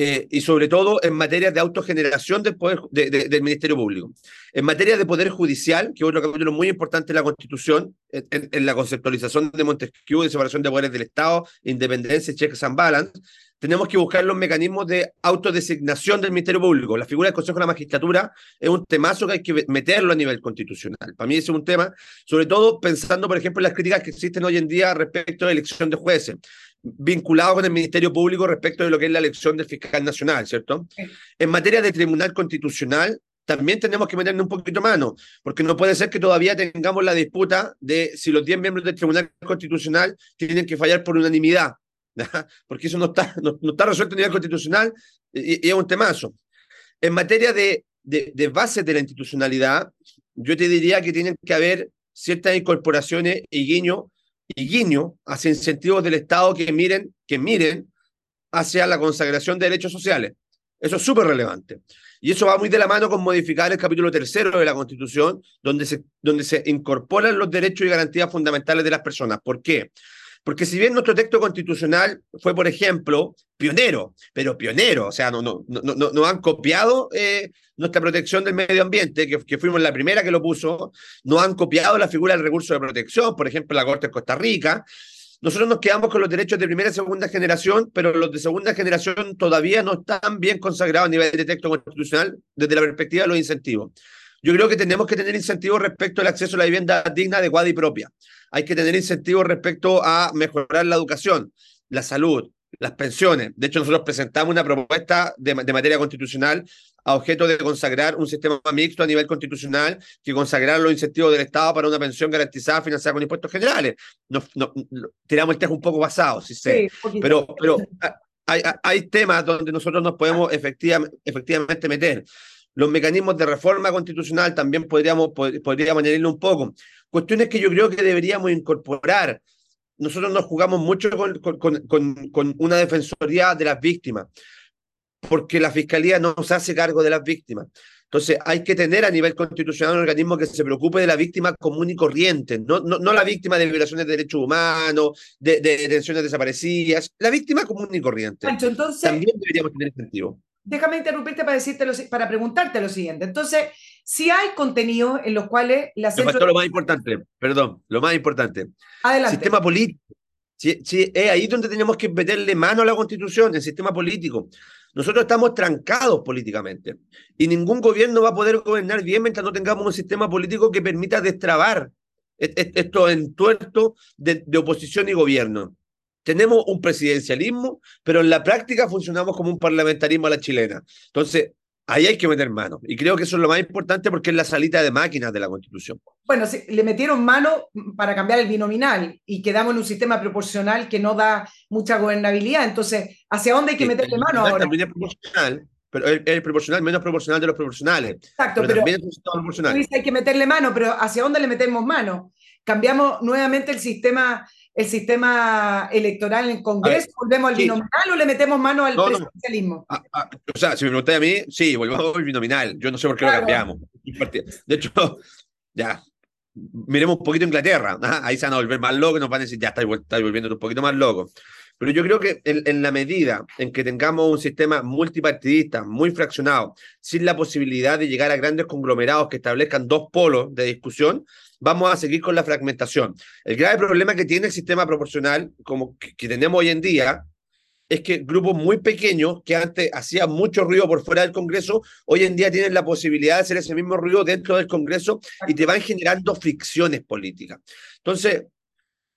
Eh, y sobre todo en materia de autogeneración del, poder, del Ministerio Público. En materia de poder judicial, que es otro capítulo muy importante de la Constitución, en, la conceptualización de Montesquieu de separación de poderes del Estado, independencia, checks and balance, tenemos que buscar los mecanismos de autodesignación del Ministerio Público. La figura del Consejo de la Magistratura es un temazo que hay que meterlo a nivel constitucional. Para mí es un tema, sobre todo pensando, por ejemplo, en las críticas que existen hoy en día respecto a la elección de jueces vinculado con el Ministerio Público respecto de lo que es la elección del fiscal nacional, ¿cierto? En materia de tribunal constitucional, también tenemos que meternos un poquito mano, porque no puede ser que todavía tengamos la disputa de si los 10 miembros del Tribunal Constitucional tienen que fallar por unanimidad, porque eso no está, no, está resuelto a nivel constitucional y, es un temazo. En materia de, de, de bases de la institucionalidad, yo te diría que tienen que haber ciertas incorporaciones y guiño y guiño hacia incentivos del Estado que miren, que miren hacia la consagración de derechos sociales. Eso es súper relevante. Y eso va muy de la mano con modificar el capítulo tercero de la Constitución, donde se, donde se incorporan los derechos y garantías fundamentales de las personas. ¿Por qué? Porque si bien nuestro texto constitucional fue, por ejemplo, pionero, pero pionero, o sea, no, no, no, no, han copiado eh, nuestra protección del medio ambiente, que, que, fuimos la primera que lo puso, no han copiado la figura del recurso de protección, por ejemplo, la Corte de Costa Rica. Nosotros nos quedamos con los derechos de primera y segunda generación, pero los de segunda generación todavía no están bien consagrados a nivel de texto constitucional desde la perspectiva de los incentivos. Yo creo que tenemos que tener incentivos respecto al acceso a la vivienda digna, adecuada y propia. Hay que tener incentivos respecto a mejorar la educación, la salud, las pensiones. De hecho, nosotros presentamos una propuesta de, materia constitucional a objeto de consagrar un sistema mixto a nivel constitucional que consagrar los incentivos del Estado para una pensión garantizada financiada con impuestos generales. tiramos el tejo un poco basado, sí sé. pero, pero hay, hay, temas donde nosotros nos podemos efectivamente, efectivamente meter. Los mecanismos de reforma constitucional también podríamos, podríamos añadirle un poco. Cuestiones que yo creo que deberíamos incorporar. Nosotros nos jugamos mucho con, con, con, una defensoría de las víctimas, porque la fiscalía no se hace cargo de las víctimas. Entonces, hay que tener a nivel constitucional un organismo que se preocupe de la víctima común y corriente, no, no, no la víctima de violaciones de derechos humanos, de, de detenciones desaparecidas, la víctima común y corriente. entonces, También deberíamos tener incentivo déjame interrumpirte para, decirte para preguntarte lo siguiente. Entonces, si hay contenido en los cuales la centro... lo más importante, perdón, lo más importante. Adelante. Sistema político. Sí, es ahí donde tenemos que meterle mano a la constitución, el sistema político. Nosotros estamos trancados políticamente y ningún gobierno va a poder gobernar bien mientras no tengamos un sistema político que permita destrabar estos entuertos de, de oposición y gobierno. Tenemos un presidencialismo, pero en la práctica funcionamos como un parlamentarismo a la chilena. Entonces, Ahí hay que meter mano. Y creo que eso es lo más importante porque es la salita de máquinas de la Constitución. Bueno, sí, le metieron mano para cambiar el binominal y quedamos en un sistema proporcional que no da mucha gobernabilidad. Entonces, ¿hacia dónde hay que meterle mano ahora? También es proporcional, pero es el proporcional menos proporcional de los proporcionales. Exacto, pero, también es proporcional. hay que meterle mano, pero ¿hacia dónde le metemos mano? Cambiamos nuevamente el sistema el sistema electoral en Congreso? ¿Volvemos al binominal o le metemos mano al presidencialismo? Ah, ah, o sea, si me preguntáis a mí, sí, volvemos al binominal. Yo no sé por qué lo cambiamos. De hecho, ya, miremos un poquito Inglaterra. Ahí se van a volver más locos, nos van a decir, ya estáis, volviendo un poquito más locos. Pero yo creo que en, en, la medida en que tengamos un sistema multipartidista, muy fraccionado, sin la posibilidad de llegar a grandes conglomerados que establezcan dos polos de discusión, vamos a seguir con la fragmentación. El grave problema que tiene el sistema proporcional, como que, tenemos hoy en día, es que grupos muy pequeños que antes hacían mucho ruido por fuera del Congreso, hoy en día tienen la posibilidad de hacer ese mismo ruido dentro del Congreso y te van generando fricciones políticas. Entonces,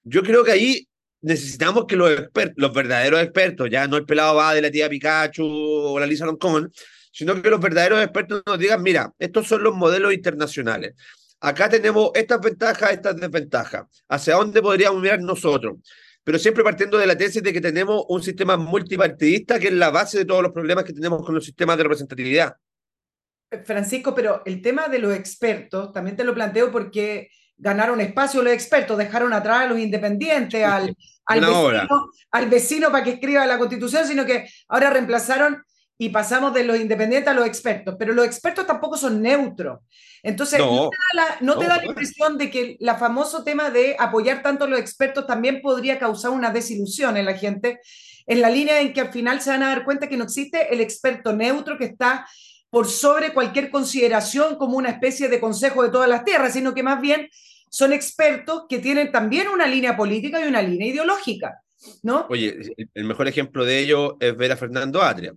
yo creo que ahí necesitamos que los expertos, los verdaderos expertos, ya no el pelado va de la tía Pikachu o la Lisa Loncón, sino que los verdaderos expertos nos digan, mira, estos son los modelos internacionales acá tenemos estas ventajas, estas desventajas. ¿Hacia dónde podríamos mirar nosotros? Pero siempre partiendo de la tesis de que tenemos un sistema multipartidista que es la base de todos los problemas que tenemos con los sistemas de representatividad. Francisco, pero el tema de los expertos, también te lo planteo porque ganaron espacio los expertos, dejaron atrás a los independientes, al, al, vecino, al vecino para que escriba la constitución, sino que ahora reemplazaron y pasamos de los independientes a los expertos, pero los expertos tampoco son neutros. Entonces, ¿no, te da la, impresión de que el famoso tema de apoyar tanto a los expertos también podría causar una desilusión en la gente, en la línea en que al final se van a dar cuenta que no existe el experto neutro que está por sobre cualquier consideración como una especie de consejo de todas las tierras, sino que más bien son expertos que tienen también una línea política y una línea ideológica, ¿no? Oye, el mejor ejemplo de ello es ver a Fernando Adria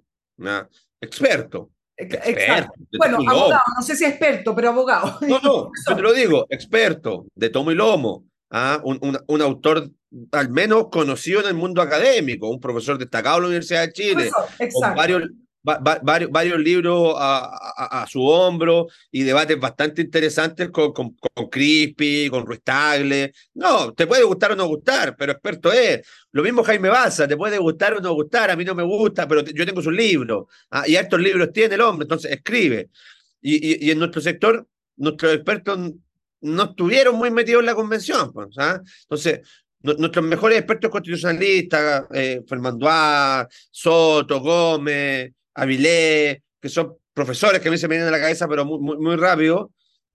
experto. Experto. Bueno, abogado, no sé si experto, pero abogado. No, no, yo te lo digo, experto, de tomo y lomo, ¿ah? un, un, autor al menos conocido en el mundo académico, un profesor destacado de la Universidad de Chile, con varios, varios, varios libros a, a, su hombro y debates bastante interesantes con, con, con Crispy, con Ruiz Tagle. No, te puede gustar o no gustar, pero experto es. Lo mismo Jaime Baza, te puede gustar o no gustar, a mí no me gusta, pero yo tengo sus libros. ¿ah? y estos libros tiene el hombre, entonces escribe. Y, y, en nuestro sector, nuestros expertos no estuvieron muy metidos en la convención. Pues, ¿ah? Entonces, nuestros mejores expertos constitucionalistas, eh, Fernando Soto, Gómez, Avilés, que son profesores que a mí se me vienen a la cabeza, pero muy, muy, muy rápido,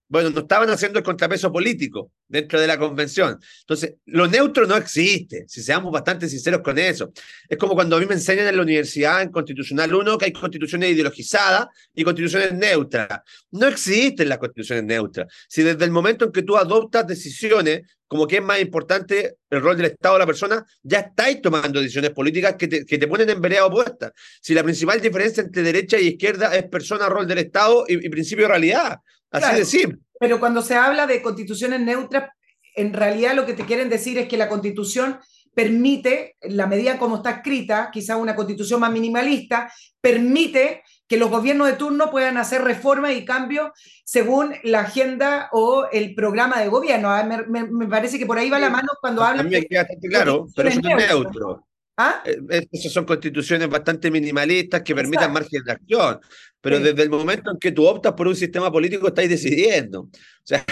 bueno, no estaban haciendo el contrapeso político dentro de la convención. Entonces, lo neutro no existe, si seamos bastante sinceros con eso. Es como cuando a mí me enseñan en la universidad, en Constitucional 1, que hay constituciones ideologizadas y constituciones neutras. No existen las constituciones neutras. Si desde el momento en que tú adoptas decisiones como que es más importante el rol del Estado o la persona, ya estáis tomando decisiones políticas que te, que te ponen en vereda opuesta. Si la principal diferencia entre derecha y izquierda es persona, rol del Estado y, y principio de realidad. Así de simple. Pero cuando se habla de constituciones neutras, en realidad lo que te quieren decir es que la constitución permite, la medida como está escrita, quizás una constitución más minimalista, permite que los gobiernos de turno puedan hacer reformas y cambios según la agenda o el programa de gobierno. Ah, me, parece que por ahí va la mano cuando habla. También queda claro, pero eso no es neutro. ¿Ah? Eh, eh, esas son constituciones bastante minimalistas que permitan margen de acción, pero desde el momento en que tú optas por un sistema político estáis decidiendo. O sea,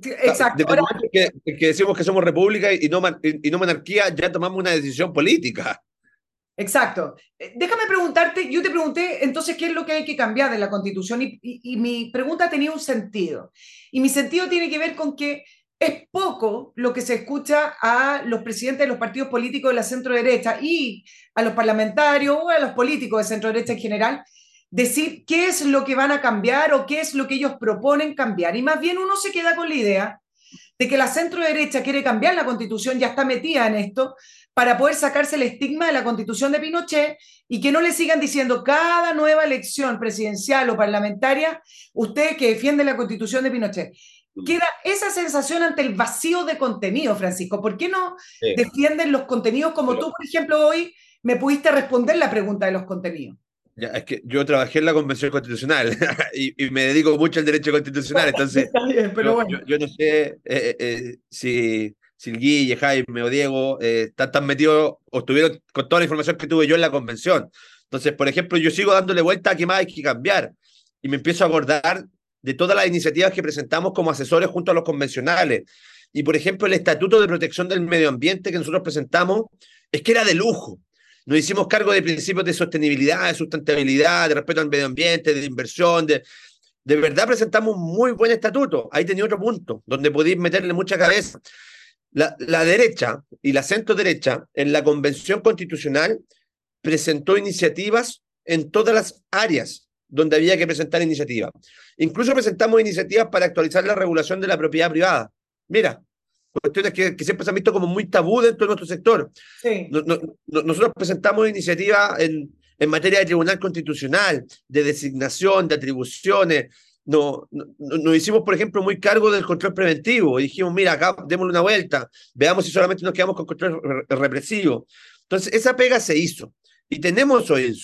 Exacto. Desde el momento en que, decimos que somos república y no, y no monarquía, ya tomamos una decisión política. Exacto. Eh, déjame preguntarte, yo te pregunté entonces qué es lo que hay que cambiar de la constitución y, y mi pregunta tenía un sentido. Y mi sentido tiene que ver con que es poco lo que se escucha a los presidentes de los partidos políticos de la centro derecha y a los parlamentarios o a los políticos de centro derecha en general decir qué es lo que van a cambiar o qué es lo que ellos proponen cambiar. Y más bien uno se queda con la idea de que la centro derecha quiere cambiar la constitución, ya está metida en esto, para poder sacarse el estigma de la constitución de Pinochet y que no le sigan diciendo cada nueva elección presidencial o parlamentaria, usted que defiende la constitución de Pinochet. Mm. Queda esa sensación ante el vacío de contenido, Francisco. ¿Por qué no defienden los contenidos como tú, por ejemplo, hoy me pudiste responder la pregunta de los contenidos? Ya, es que yo trabajé en la Convención Constitucional y, me dedico mucho al derecho constitucional, entonces pero bueno. yo, no sé eh, eh, eh, si, si Guille, Jaime o Diego están tan metidos o estuvieron con toda la información que tuve yo en la convención. Entonces, por ejemplo, yo sigo dándole vuelta a qué más hay que cambiar y me empiezo a acordar de todas las iniciativas que presentamos como asesores junto a los convencionales. Y, por ejemplo, el Estatuto de Protección del Medio Ambiente que nosotros presentamos es que era de lujo nos hicimos cargo de principios de sostenibilidad, de sustentabilidad, de respeto al medio ambiente, de inversión, de, de verdad presentamos un muy buen estatuto. Ahí tenía otro punto, donde podéis meterle mucha cabeza. La, la, derecha y la centro derecha en la convención constitucional presentó iniciativas en todas las áreas donde había que presentar iniciativas. Incluso presentamos iniciativas para actualizar la regulación de la propiedad privada. Mira, cuestiones que, que, siempre se han visto como muy tabú dentro de nuestro sector. Sí. nosotros presentamos iniciativas en, en materia de tribunal constitucional, de designación, de atribuciones. No, nos hicimos, por ejemplo, muy cargo del control preventivo. Y dijimos, mira, acá démosle una vuelta, veamos si solamente nos quedamos con control represivo. Entonces, esa pega se hizo. Y tenemos hoy en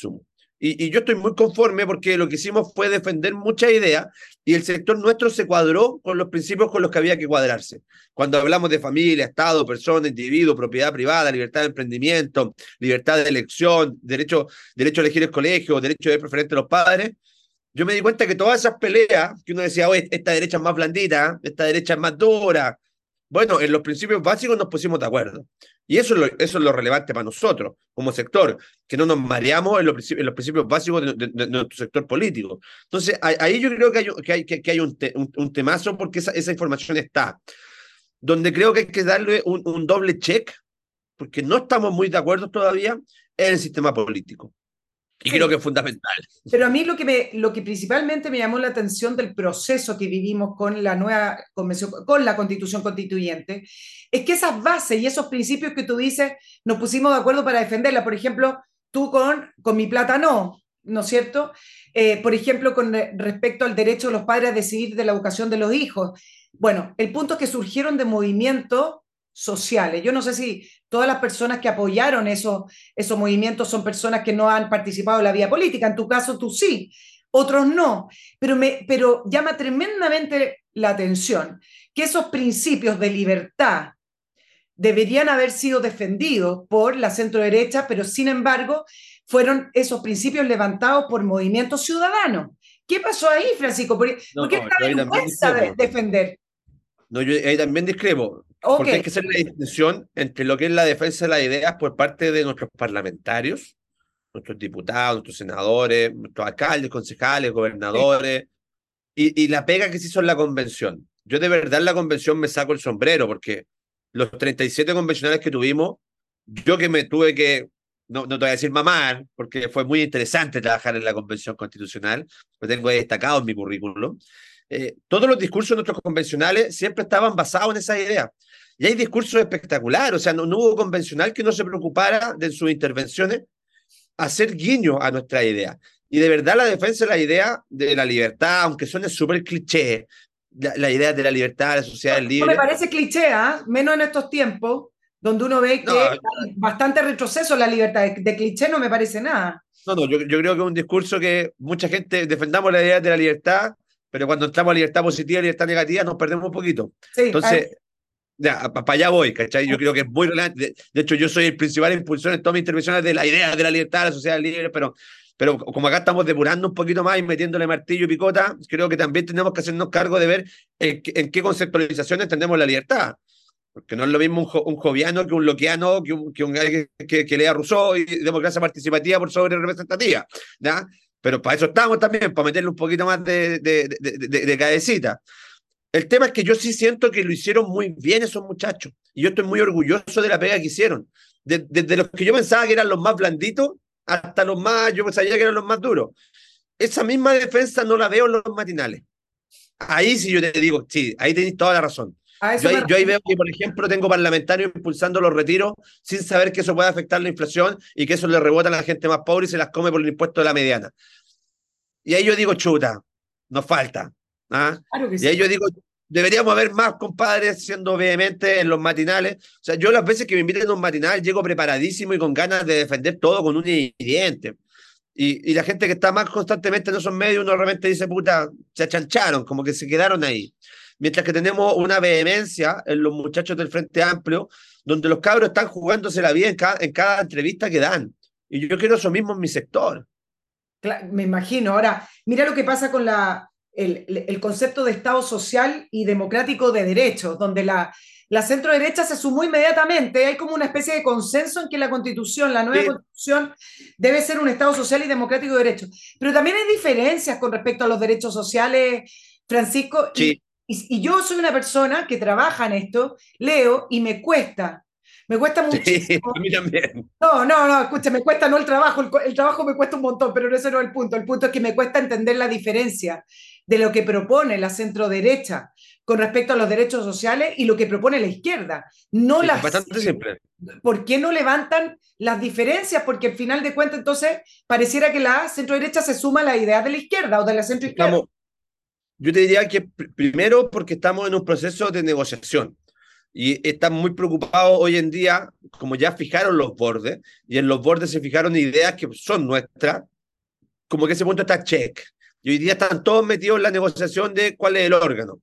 Zoom y, yo estoy muy conforme porque lo que hicimos fue defender muchas ideas y el sector nuestro se cuadró con los principios con los que había que cuadrarse. Cuando hablamos de familia, Estado, persona, individuo, propiedad privada, libertad de emprendimiento, libertad de elección, derecho, derecho a elegir el colegio, derecho de preferente a los padres, yo me di cuenta que todas esas peleas que uno decía, oye, esta derecha es más blandita, esta derecha es más dura, bueno, en los principios básicos nos pusimos de acuerdo. Y eso es lo, eso es lo relevante para nosotros como sector, que no nos mareamos en los, en los principios básicos de, nuestro sector político. Entonces, ahí yo creo que hay, que hay, que, hay un, temazo porque esa, información está. Donde creo que hay que darle un, un doble check, porque no estamos muy de acuerdo todavía en el sistema político. Y creo que es fundamental. Pero a mí lo que, me, lo que principalmente me llamó la atención del proceso que vivimos con la nueva convención, con la constitución constituyente, es que esas bases y esos principios que tú dices nos pusimos de acuerdo para defenderla. Por ejemplo, tú con, con mi plata no, ¿no es cierto? Eh, por ejemplo, con respecto al derecho de los padres a decidir de la educación de los hijos. Bueno, el punto es que surgieron de movimientos sociales. Yo no sé si todas las personas que apoyaron esos, esos movimientos son personas que no han participado en la vida política. En tu caso, tú sí, otros no. Pero, me, pero llama tremendamente la atención que esos principios de libertad deberían haber sido defendidos por la centro derecha, pero sin embargo fueron esos principios levantados por movimientos ciudadanos. ¿Qué pasó ahí, Francisco? ¿Por, qué está de defender? No, yo ahí también discrepo. Porque hay que hacer la distinción entre lo que es la defensa de las ideas por parte de nuestros parlamentarios, nuestros diputados, nuestros senadores, nuestros alcaldes, concejales, gobernadores, y, y, la pega que se hizo en la convención. Yo de verdad en la convención me saco el sombrero porque los 37 convencionales que tuvimos, yo que me tuve que, no, no te voy a decir mamar, porque fue muy interesante trabajar en la convención constitucional, lo tengo destacado en mi currículum, eh, todos los discursos de nuestros convencionales siempre estaban basados en esa idea. Y hay discursos espectaculares, o sea, no, hubo convencional que no se preocupara de sus intervenciones hacer guiño a nuestra idea. Y de verdad la defensa de la idea de la libertad, aunque suene súper cliché, la, idea de la libertad, la sociedad libre. No me parece cliché, ¿ah? menos en estos tiempos, donde uno ve que hay bastante retroceso en la libertad. De, cliché no me parece nada. No, no, yo, yo creo que es un discurso que mucha gente defendamos la idea de la libertad pero cuando entramos a libertad positiva y libertad negativa nos perdemos un poquito. Entonces, ya, para allá voy, ¿cachai? Yo creo que es muy relevante. De, hecho, yo soy el principal impulsor en todas mis intervenciones de la idea de la libertad, de la sociedad libre, pero, pero como acá estamos depurando un poquito más y metiéndole martillo y picota, creo que también tenemos que hacernos cargo de ver en, qué conceptualización entendemos la libertad. Porque no es lo mismo un, un joviano que un loquiano, que un, que, un, que, que, lea Rousseau y democracia participativa por sobre representativa. ¿ya? Pero para eso estamos también, para meterle un poquito más de, de, de, de, cabecita. El tema es que yo sí siento que lo hicieron muy bien esos muchachos. Y yo estoy muy orgulloso de la pega que hicieron. Desde los que yo pensaba que eran los más blanditos hasta los más, yo pensaba que eran los más duros. Esa misma defensa no la veo en los matinales. Ahí sí yo te digo, sí, ahí tenéis toda la razón. Yo ahí, veo que, por ejemplo, tengo parlamentarios impulsando los retiros sin saber que eso puede afectar la inflación y que eso le rebota a la gente más pobre y se las come por el impuesto de la mediana. Y ahí yo digo, chuta, nos falta. ¿Ah? y ahí yo digo, deberíamos haber más compadres siendo vehementes en los matinales. O sea, yo las veces que me inviten a un matinal llego preparadísimo y con ganas de defender todo con un diente. Y, y la gente que está más constantemente en esos medios, uno realmente dice, puta, se achancharon, como que se quedaron ahí. Mientras que tenemos una vehemencia en los muchachos del Frente Amplio, donde los cabros están jugándose la vida en cada, en cada entrevista que dan. Y yo quiero eso mismo en mi sector. me imagino. Ahora, mira lo que pasa con la, el, concepto de Estado social y democrático de derechos, donde la, la centro derecha se sumó inmediatamente. Hay como una especie de consenso en que la constitución, la nueva constitución, debe ser un Estado social y democrático de derechos. Pero también hay diferencias con respecto a los derechos sociales, Francisco. Y, y, yo soy una persona que trabaja en esto, leo y me cuesta. Me cuesta muchísimo. a mí también. No, no, no, escucha, me cuesta no el trabajo, el, el, trabajo me cuesta un montón, pero ese no es el punto. El punto es que me cuesta entender la diferencia de lo que propone la centro derecha con respecto a los derechos sociales y lo que propone la izquierda. No las, bastante simple. ¿Por qué no levantan las diferencias? Porque al final de cuentas, entonces, pareciera que la centro derecha se suma a la idea de la izquierda o de la centro izquierda. yo te diría que primero porque estamos en un proceso de negociación y están muy preocupados hoy en día, como ya fijaron los bordes, y en los bordes se fijaron ideas que son nuestras, como que ese punto está check. Y hoy día están todos metidos en la negociación de cuál es el órgano.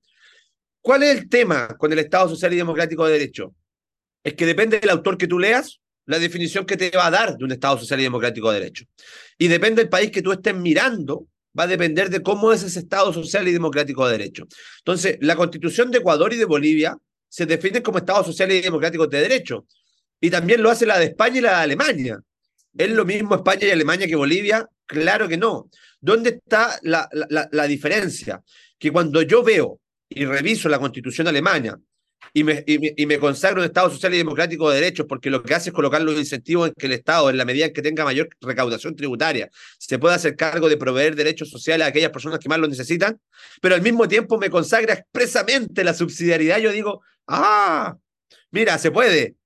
¿Cuál es el tema con el Estado Social y Democrático de Derecho? Es que depende del autor que tú leas, la definición que te va a dar de un Estado Social y Democrático de Derecho. Y depende del país que tú estés mirando, va a depender de cómo es ese Estado Social y Democrático de Derecho. Entonces, la Constitución de Ecuador y de Bolivia se definen como Estado Social y Democrático de Derecho. Y también lo hace la de España y la de Alemania. ¿Es lo mismo España y Alemania que Bolivia? Claro que no. ¿Dónde está la, la, diferencia? Que cuando yo veo y reviso la constitución alemana y me, y, me, consagro un Estado social y democrático de derechos, porque lo que hace es colocar los incentivos en que el Estado, en la medida en que tenga mayor recaudación tributaria, se pueda hacer cargo de proveer derechos sociales a aquellas personas que más lo necesitan, pero al mismo tiempo me consagra expresamente la subsidiariedad, yo digo, ah, mira, se puede,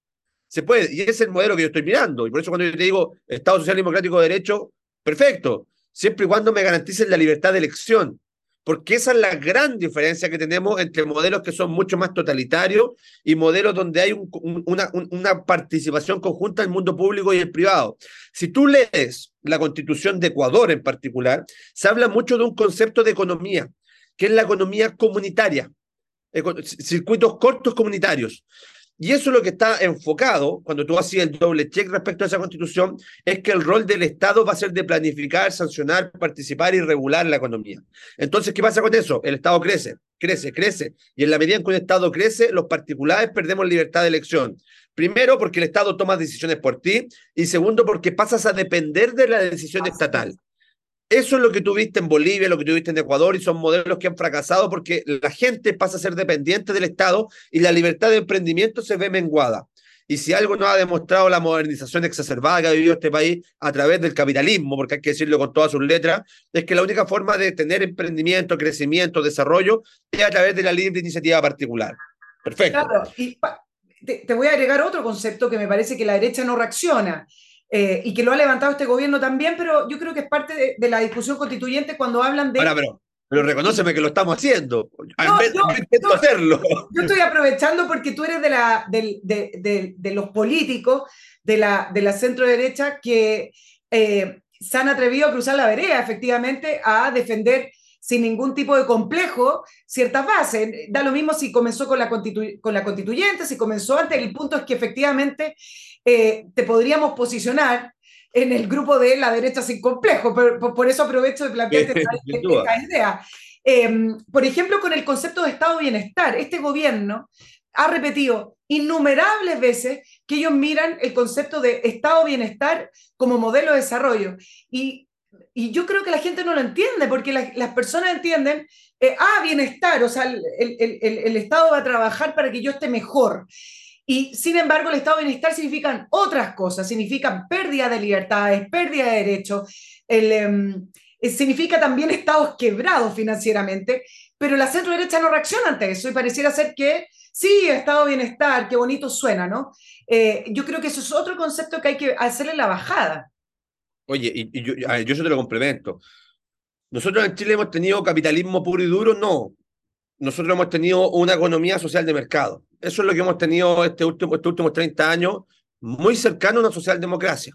se puede, y ese es el modelo que yo estoy mirando, y por eso cuando yo te digo Estado social democrático de derechos, perfecto, siempre y cuando me garanticen la libertad de elección, porque esa es la gran diferencia que tenemos entre modelos que son mucho más totalitarios y modelos donde hay una, una, participación conjunta del mundo público y el privado. Si tú lees la constitución de Ecuador en particular, se habla mucho de un concepto de economía, que es la economía comunitaria, circuitos cortos comunitarios. Y eso es lo que está enfocado, cuando tú haces el doble check respecto a esa constitución, es que el rol del Estado va a ser de planificar, sancionar, participar y regular la economía. Entonces, ¿qué pasa con eso? El Estado crece, crece, crece. Y en la medida en que un Estado crece, los particulares perdemos libertad de elección. Primero, porque el Estado toma decisiones por ti. Y segundo, porque pasas a depender de la decisión estatal. Eso es lo que tuviste en Bolivia, lo que tuviste en Ecuador, y son modelos que han fracasado porque la gente pasa a ser dependiente del Estado y la libertad de emprendimiento se ve menguada. Y si algo nos ha demostrado la modernización exacerbada que ha vivido este país a través del capitalismo, porque hay que decirlo con todas sus letras, es que la única forma de tener emprendimiento, crecimiento, desarrollo es a través de la libre iniciativa particular. Perfecto. Y te voy a agregar otro concepto que me parece que la derecha no reacciona. Eh, y que lo ha levantado este gobierno también, pero yo creo que es parte de, la discusión constituyente cuando hablan de... Ahora, pero, pero reconóceme que lo estamos haciendo. yo, intento hacerlo. Yo estoy aprovechando porque tú eres de, la, de, de los políticos de la, de la centro derecha que eh, se han atrevido a cruzar la vereda, efectivamente, a defender sin ningún tipo de complejo ciertas bases. Da lo mismo si comenzó con la, con la constituyente, si comenzó antes, el punto es que efectivamente eh, te podríamos posicionar en el grupo de la derecha sin complejo. Por, por eso aprovecho de plantear esta, idea. Em, por ejemplo, con el concepto de Estado bienestar, este gobierno ha repetido innumerables veces que ellos miran el concepto de Estado bienestar como modelo de desarrollo. Y, y yo creo que la gente no lo entiende, porque las personas entienden, eh, ah, bienestar, o sea, el, el, el, Estado va a trabajar para que yo esté mejor. Y sin embargo, el estado de bienestar significan otras cosas, significan pérdida de libertades, pérdida de derechos, em, eh, significa también estados quebrados financieramente, pero la centro derecha no reacciona ante eso y pareciera ser que Sí, estado de bienestar, qué bonito suena, ¿no? Eh, yo creo que eso es otro concepto que hay que hacerle la bajada. Oye, y, yo, yo eso te lo complemento. Nosotros en Chile hemos tenido capitalismo puro y duro, no. Nosotros hemos tenido una economía social de mercado. Eso es lo que hemos tenido este último, estos últimos 30 años, muy cercano a una socialdemocracia.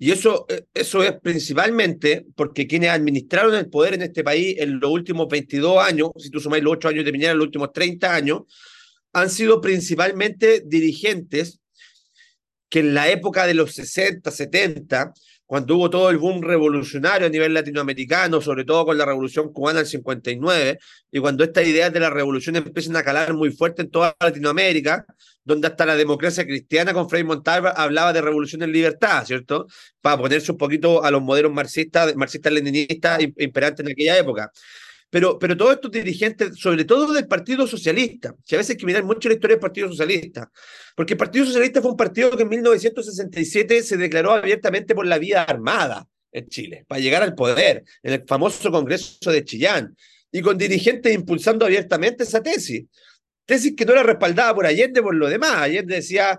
Y eso, eh, eso es principalmente porque quienes administraron el poder en este país en los últimos 22 años, si tú sumáis los 8 años de Piñera, los últimos 30 años, han sido principalmente dirigentes que en la época de los 60, 70, cuando hubo todo el boom revolucionario a nivel latinoamericano, sobre todo con la revolución cubana del 59, y cuando estas ideas de la revolución empiezan a calar muy fuerte en toda Latinoamérica, donde hasta la democracia cristiana con Frei Montalva hablaba de revolución en libertad, ¿cierto? Para ponerse un poquito a los modelos marxistas, marxistas-leninistas imperantes en aquella época. Pero, pero todos estos dirigentes, sobre todo del Partido Socialista, que a veces hay que mirar mucho la historia del Partido Socialista, porque el Partido Socialista fue un partido que en 1967 se declaró abiertamente por la vía armada en Chile, para llegar al poder, en el famoso Congreso de Chillán, y con dirigentes impulsando abiertamente esa tesis. Tesis que no era respaldada por Allende por lo demás. Allende decía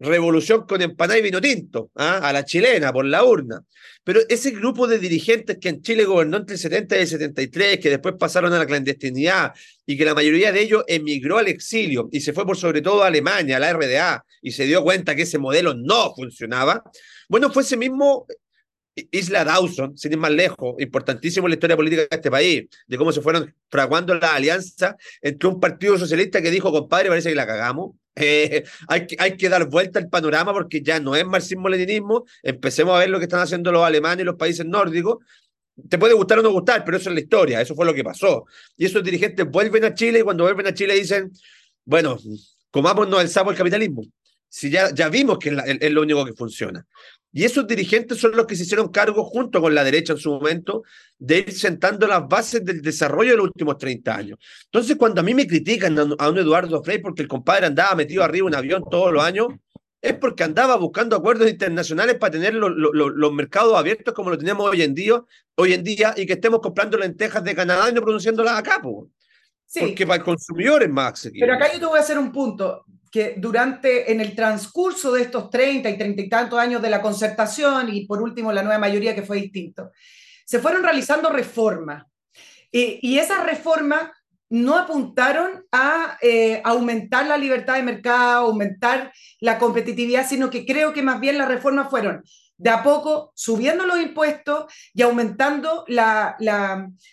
revolución con empanada y vino tinto, ¿ah? a la chilena, por la urna. Pero ese grupo de dirigentes que en Chile gobernó entre el 70 y el 73, que después pasaron a la clandestinidad y que la mayoría de ellos emigró al exilio y se fue por sobre todo a Alemania, a la RDA, y se dio cuenta que ese modelo no funcionaba, bueno, fue ese mismo Isla Dawson, sin ir más lejos, importantísimo en la historia política de este país, de cómo se fueron fraguando la alianza entre un partido socialista que dijo, compadre, parece que la cagamos, eh, hay, que, hay que dar vuelta al panorama porque ya no es marxismo-leninismo. Empecemos a ver lo que están haciendo los alemanes y los países nórdicos. Te puede gustar o no gustar, pero eso es la historia, eso fue lo que pasó. Y esos dirigentes vuelven a Chile y cuando vuelven a Chile dicen, bueno, comámonos el sapo el capitalismo. Si ya, ya vimos que es lo único que funciona. Y esos dirigentes son los que se hicieron cargo, junto con la derecha en su momento, de ir sentando las bases del desarrollo de los últimos 30 años. Entonces, cuando a mí me critican a un Eduardo Frey porque el compadre andaba metido arriba un avión todos los años, es porque andaba buscando acuerdos internacionales para tener los, mercados abiertos como lo tenemos hoy en, día, hoy en día y que estemos comprando lentejas de Canadá y no produciéndolas acá. Sí. Porque para el consumidor es más Pero acá yo te voy a hacer un punto que durante, en el transcurso de estos 30 y 30 y tantos años de la concertación y por último la nueva mayoría que fue distinto, se fueron realizando reformas. y esas reformas no apuntaron a eh, aumentar la libertad de mercado, aumentar la competitividad, sino que creo que más bien las reformas fueron de a poco subiendo los impuestos y aumentando la,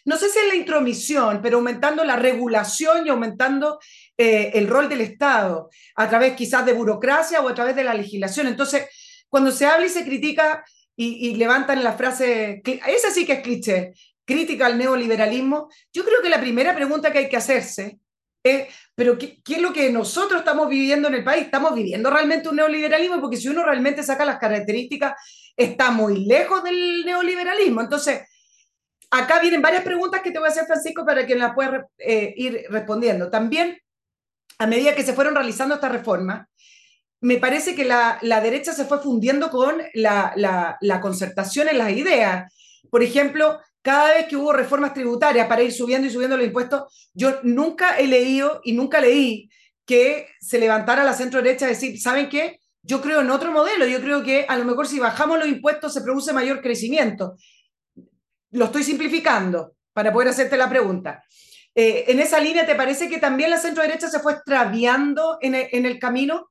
no sé si es la intromisión, pero aumentando la regulación y aumentando eh, el rol del Estado, a través quizás de burocracia o a través de la legislación. Entonces, cuando se habla y se critica y, levantan la frase, esa sí que es cliché, crítica al neoliberalismo, yo creo que la primera pregunta que hay que hacerse es, pero qué, es lo que nosotros estamos viviendo en el país? ¿Estamos viviendo realmente un neoliberalismo? Porque si uno realmente saca las características, está muy lejos del neoliberalismo. Entonces, acá vienen varias preguntas que te voy a hacer, Francisco, para que las puedas eh, ir respondiendo. También, a medida que se fueron realizando estas reformas, me parece que la, derecha se fue fundiendo con la, la, la concertación en las ideas. Por ejemplo, cada vez que hubo reformas tributarias para ir subiendo y subiendo los impuestos, yo nunca he leído y nunca leí que se levantara la centro derecha a decir, ¿saben qué? Yo creo en otro modelo, yo creo que a lo mejor si bajamos los impuestos se produce mayor crecimiento. Lo estoy simplificando para poder hacerte la pregunta. Eh, en esa línea, ¿te parece que también la centro derecha se fue extraviando en el, en el camino?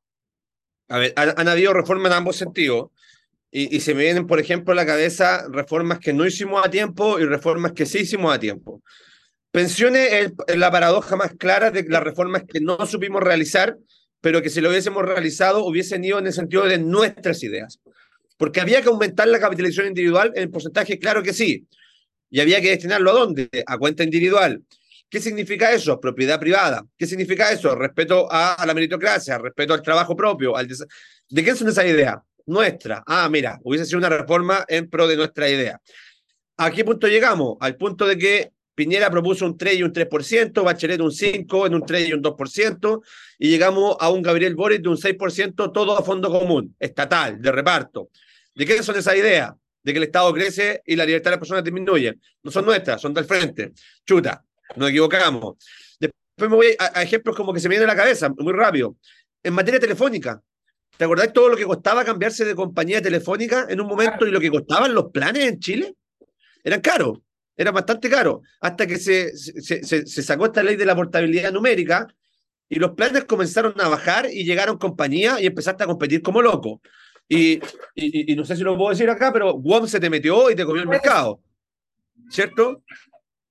A ver, han, han, habido reformas en ambos sentidos. Y, se me vienen, por ejemplo, a la cabeza reformas que no hicimos a tiempo y reformas que sí hicimos a tiempo. Pensiones es la paradoja más clara de las reformas que no supimos realizar, pero que si lo hubiésemos realizado hubiesen ido en el sentido de nuestras ideas. Porque había que aumentar la capitalización individual en el porcentaje, claro que sí. Y había que destinarlo a dónde? A cuenta individual. ¿Qué significa eso? Propiedad privada. ¿Qué significa eso? Respeto a, la meritocracia, respeto al trabajo propio. Al ¿De qué son esas ideas? nuestra. Ah, mira, hubiese sido una reforma en pro de nuestra idea. ¿A qué punto llegamos? Al punto de que Piñera propuso un 3 y un 3%, Bachelet un 5, en un 3 y un 2%, y llegamos a un Gabriel Boric de un 6%, todo a fondo común, estatal, de reparto. ¿De qué son esas ideas? De que el Estado crece y la libertad de las personas disminuye. No son nuestras, son del frente. Chuta, nos equivocamos. después me voy a, ejemplos como que se me viene a la cabeza, muy rápido. En materia telefónica, ¿te acordás todo lo que costaba cambiarse de compañía telefónica en un momento y lo que costaban los planes en Chile? Eran caros, eran bastante caros, hasta que se, se, se, sacó esta ley de la portabilidad numérica y los planes comenzaron a bajar y llegaron compañías y empezaste a competir como loco. Y, y, no sé si lo puedo decir acá, pero WOM se te metió y te comió el mercado. ¿Cierto?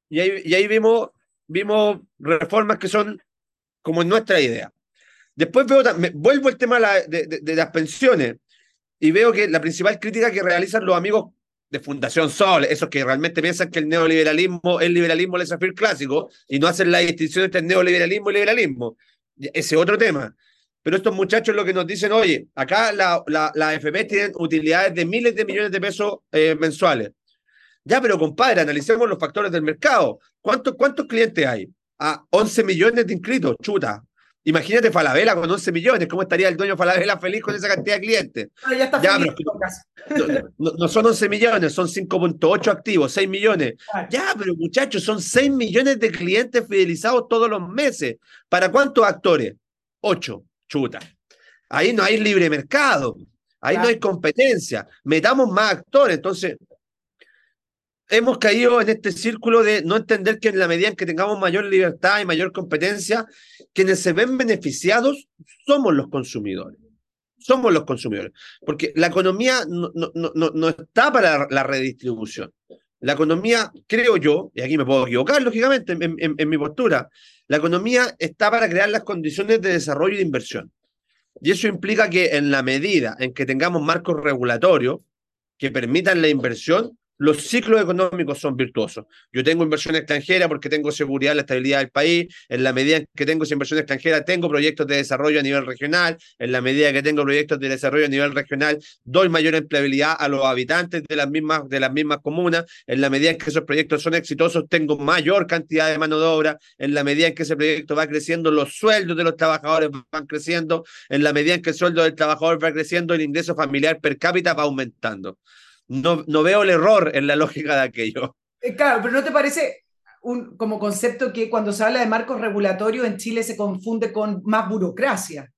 Y ahí, y ahí vimos, vimos reformas que son como en nuestra idea. Después veo, vuelvo al tema de, de, las pensiones y veo que la principal crítica que realizan los amigos de Fundación Sol, esos que realmente piensan que el neoliberalismo es liberalismo les clásico y no hacen la distinción entre el neoliberalismo y el liberalismo. Ese otro tema. Pero estos muchachos lo que nos dicen, oye, acá la, la, la FP tienen utilidades de miles de millones de pesos eh, mensuales. Ya, pero compadre, analicemos los factores del mercado. ¿Cuántos, cuántos clientes hay? A ah, 11 millones de inscritos, chuta. Imagínate Falabella con 11 millones, ¿cómo estaría el dueño Falabella feliz con esa cantidad de clientes? ya está no, son 11 millones, son 5.8 activos, 6 millones. Ya, pero muchachos, son 6 millones de clientes fidelizados todos los meses. ¿Para cuántos actores? 8 chuta. Ahí no hay libre mercado, ahí no hay competencia, metamos más actores. Entonces, hemos caído en este círculo de no entender que en la medida en que tengamos mayor libertad y mayor competencia, quienes se ven beneficiados somos los consumidores. Somos los consumidores. Porque la economía no, no, no, no está para la redistribución. La economía, creo yo, y aquí me puedo equivocar, lógicamente, en, mi postura, la economía está para crear las condiciones de desarrollo y de inversión. Y eso implica que en la medida en que tengamos marcos regulatorios que permitan la inversión, los ciclos económicos son virtuosos. Yo tengo inversión extranjera porque tengo seguridad en la estabilidad del país. En la medida que tengo esa inversión extranjera, tengo proyectos de desarrollo a nivel regional. En la medida que tengo proyectos de desarrollo a nivel regional, doy mayor empleabilidad a los habitantes de las mismas, de las mismas comunas. En la medida en que esos proyectos son exitosos, tengo mayor cantidad de mano de obra. En la medida en que ese proyecto va creciendo, los sueldos de los trabajadores van creciendo. En la medida en que el sueldo del trabajador va creciendo, el ingreso familiar per cápita va aumentando no, no veo el error en la lógica de aquello. Eh, claro, pero ¿no te parece un, como concepto que cuando se habla de marcos regulatorios en Chile se confunde con más burocracia?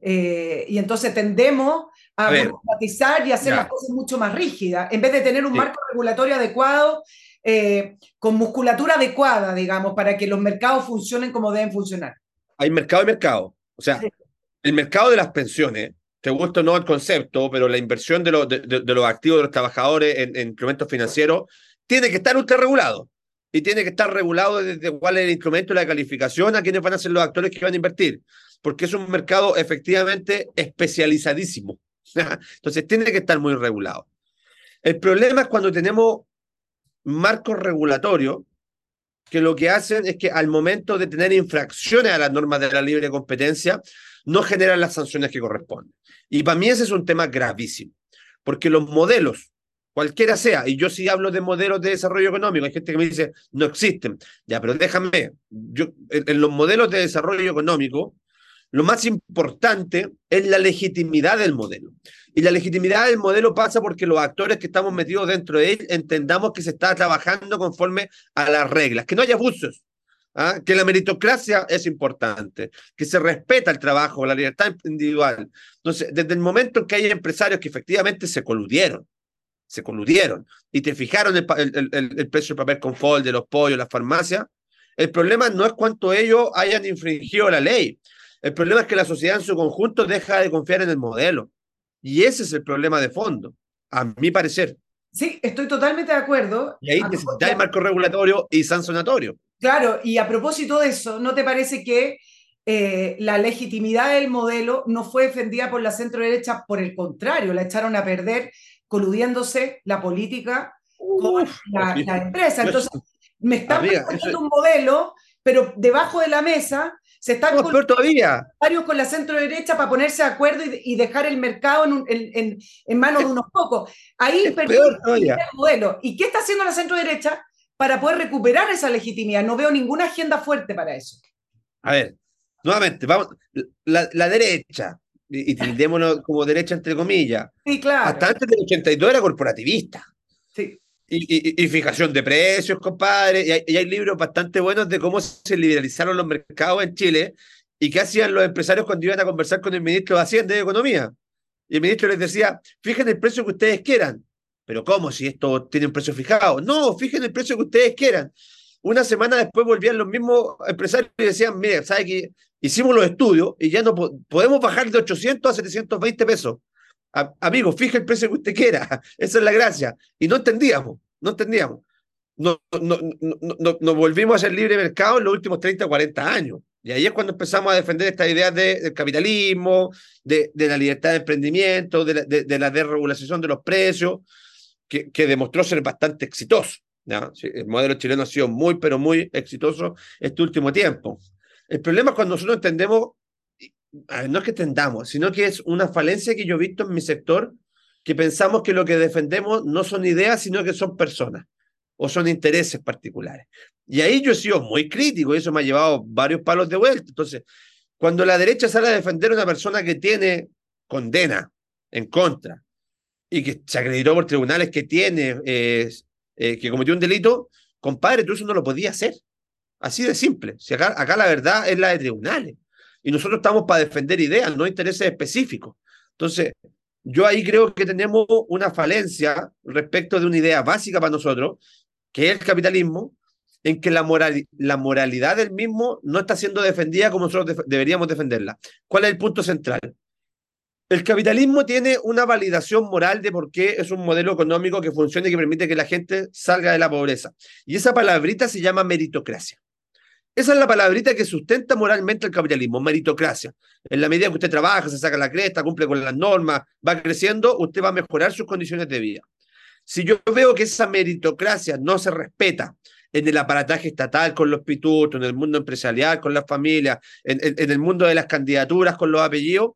Eh, y entonces tendemos a, burocratizar y hacer las cosas mucho más rígidas, en vez de tener un marco regulatorio adecuado, eh, con musculatura adecuada, digamos, para que los mercados funcionen como deben funcionar. Hay mercado y mercado. O sea, el mercado de las pensiones te gusta o no el concepto, pero la inversión de, de, los activos de los trabajadores en, instrumentos financieros tiene que estar ultra regulado. Y tiene que estar regulado desde cuál es el instrumento la calificación, a quiénes van a ser los actores que van a invertir. Porque es un mercado efectivamente especializadísimo. Entonces tiene que estar muy regulado. El problema es cuando tenemos marcos regulatorios que lo que hacen es que al momento de tener infracciones a las normas de la libre competencia, no generan las sanciones que corresponden. Y para mí ese es un tema gravísimo, porque los modelos, cualquiera sea, y yo sí hablo de modelos de desarrollo económico, hay gente que me dice, no existen, ya, pero déjame, yo, en, los modelos de desarrollo económico, lo más importante es la legitimidad del modelo. Y la legitimidad del modelo pasa porque los actores que estamos metidos dentro de él entendamos que se está trabajando conforme a las reglas, que no haya abusos, ¿ah? que la meritocracia es importante, que se respeta el trabajo, la libertad individual. Entonces, desde el momento en que hay empresarios que efectivamente se coludieron, se coludieron y te fijaron el, el, precio del papel con fold de los pollos, las farmacias, el problema no es cuánto ellos hayan infringido la ley. El problema es que la sociedad en su conjunto deja de confiar en el modelo. Y ese es el problema de fondo, a mi parecer. Sí, estoy totalmente de acuerdo. Y ahí necesita el marco regulatorio y sancionatorio. Claro, y a propósito de eso, ¿no te parece que eh, la legitimidad del modelo no fue defendida por la centro derecha? Por el contrario, la echaron a perder coludiéndose la política con la, empresa. Entonces, me están proponiendo un modelo, pero debajo de la mesa se están no, todavía. varios con la centro derecha para ponerse de acuerdo y, dejar el mercado en, en, manos de unos pocos. Ahí perdió el modelo. ¿Y qué está haciendo la centro derecha? Para poder recuperar esa legitimidad. No veo ninguna agenda fuerte para eso. A ver, nuevamente, vamos, la, derecha, y, tildémonos como derecha entre comillas. Sí, claro. Hasta antes del 82 era corporativista. Sí. Y, fijación de precios, compadre. Y hay, y hay, libros bastante buenos de cómo se liberalizaron los mercados en Chile y qué hacían los empresarios cuando iban a conversar con el ministro de Hacienda y de Economía. Y el ministro les decía, fijen el precio que ustedes quieran. Pero ¿cómo si esto tiene un precio fijado? No, fijen el precio que ustedes quieran. Una semana después volvían los mismos empresarios y decían, mire, ¿sabe que hicimos los estudios y ya no podemos bajar de 800 a 720 pesos? amigo, fije el precio que usted quiera. Esa es la gracia. Y no entendíamos, no entendíamos. Nos no, no, no, volvimos a ser libre mercado en los últimos 30 o 40 años. Y ahí es cuando empezamos a defender esta idea de, del capitalismo, de, de, la libertad de emprendimiento, de la, de, la desregulación de los precios que, demostró ser bastante exitoso. el modelo chileno ha sido muy, pero muy exitoso este último tiempo. El problema es cuando nosotros entendemos, no es que entendamos, sino que es una falencia que yo he visto en mi sector, que pensamos que lo que defendemos no son ideas, sino que son personas o son intereses particulares. Y ahí yo he sido muy crítico y eso me ha llevado varios palos de vuelta. Entonces, cuando la derecha sale a defender a una persona que tiene condena en contra, y que se acreditó por tribunales que tiene, eh, eh, que cometió un delito, compadre, tú eso no lo podías hacer. Así de simple. Si acá, acá la verdad es la de tribunales. Y nosotros estamos para defender ideas, no intereses específicos. Entonces, yo ahí creo que tenemos una falencia respecto de una idea básica para nosotros, que es el capitalismo, en que la, moral, la moralidad del mismo no está siendo defendida como nosotros deberíamos defenderla. ¿Cuál es el punto central? El capitalismo tiene una validación moral de por qué es un modelo económico que funciona y que permite que la gente salga de la pobreza. Y esa palabrita se llama meritocracia. Esa es la palabrita que sustenta moralmente el capitalismo, meritocracia. En la medida que usted trabaja, se saca la cresta, cumple con las normas, va creciendo, usted va a mejorar sus condiciones de vida. Si yo veo que esa meritocracia no se respeta en el aparataje estatal con los pitutos, en el mundo empresarial con las familias, en, en el mundo de las candidaturas con los apellidos,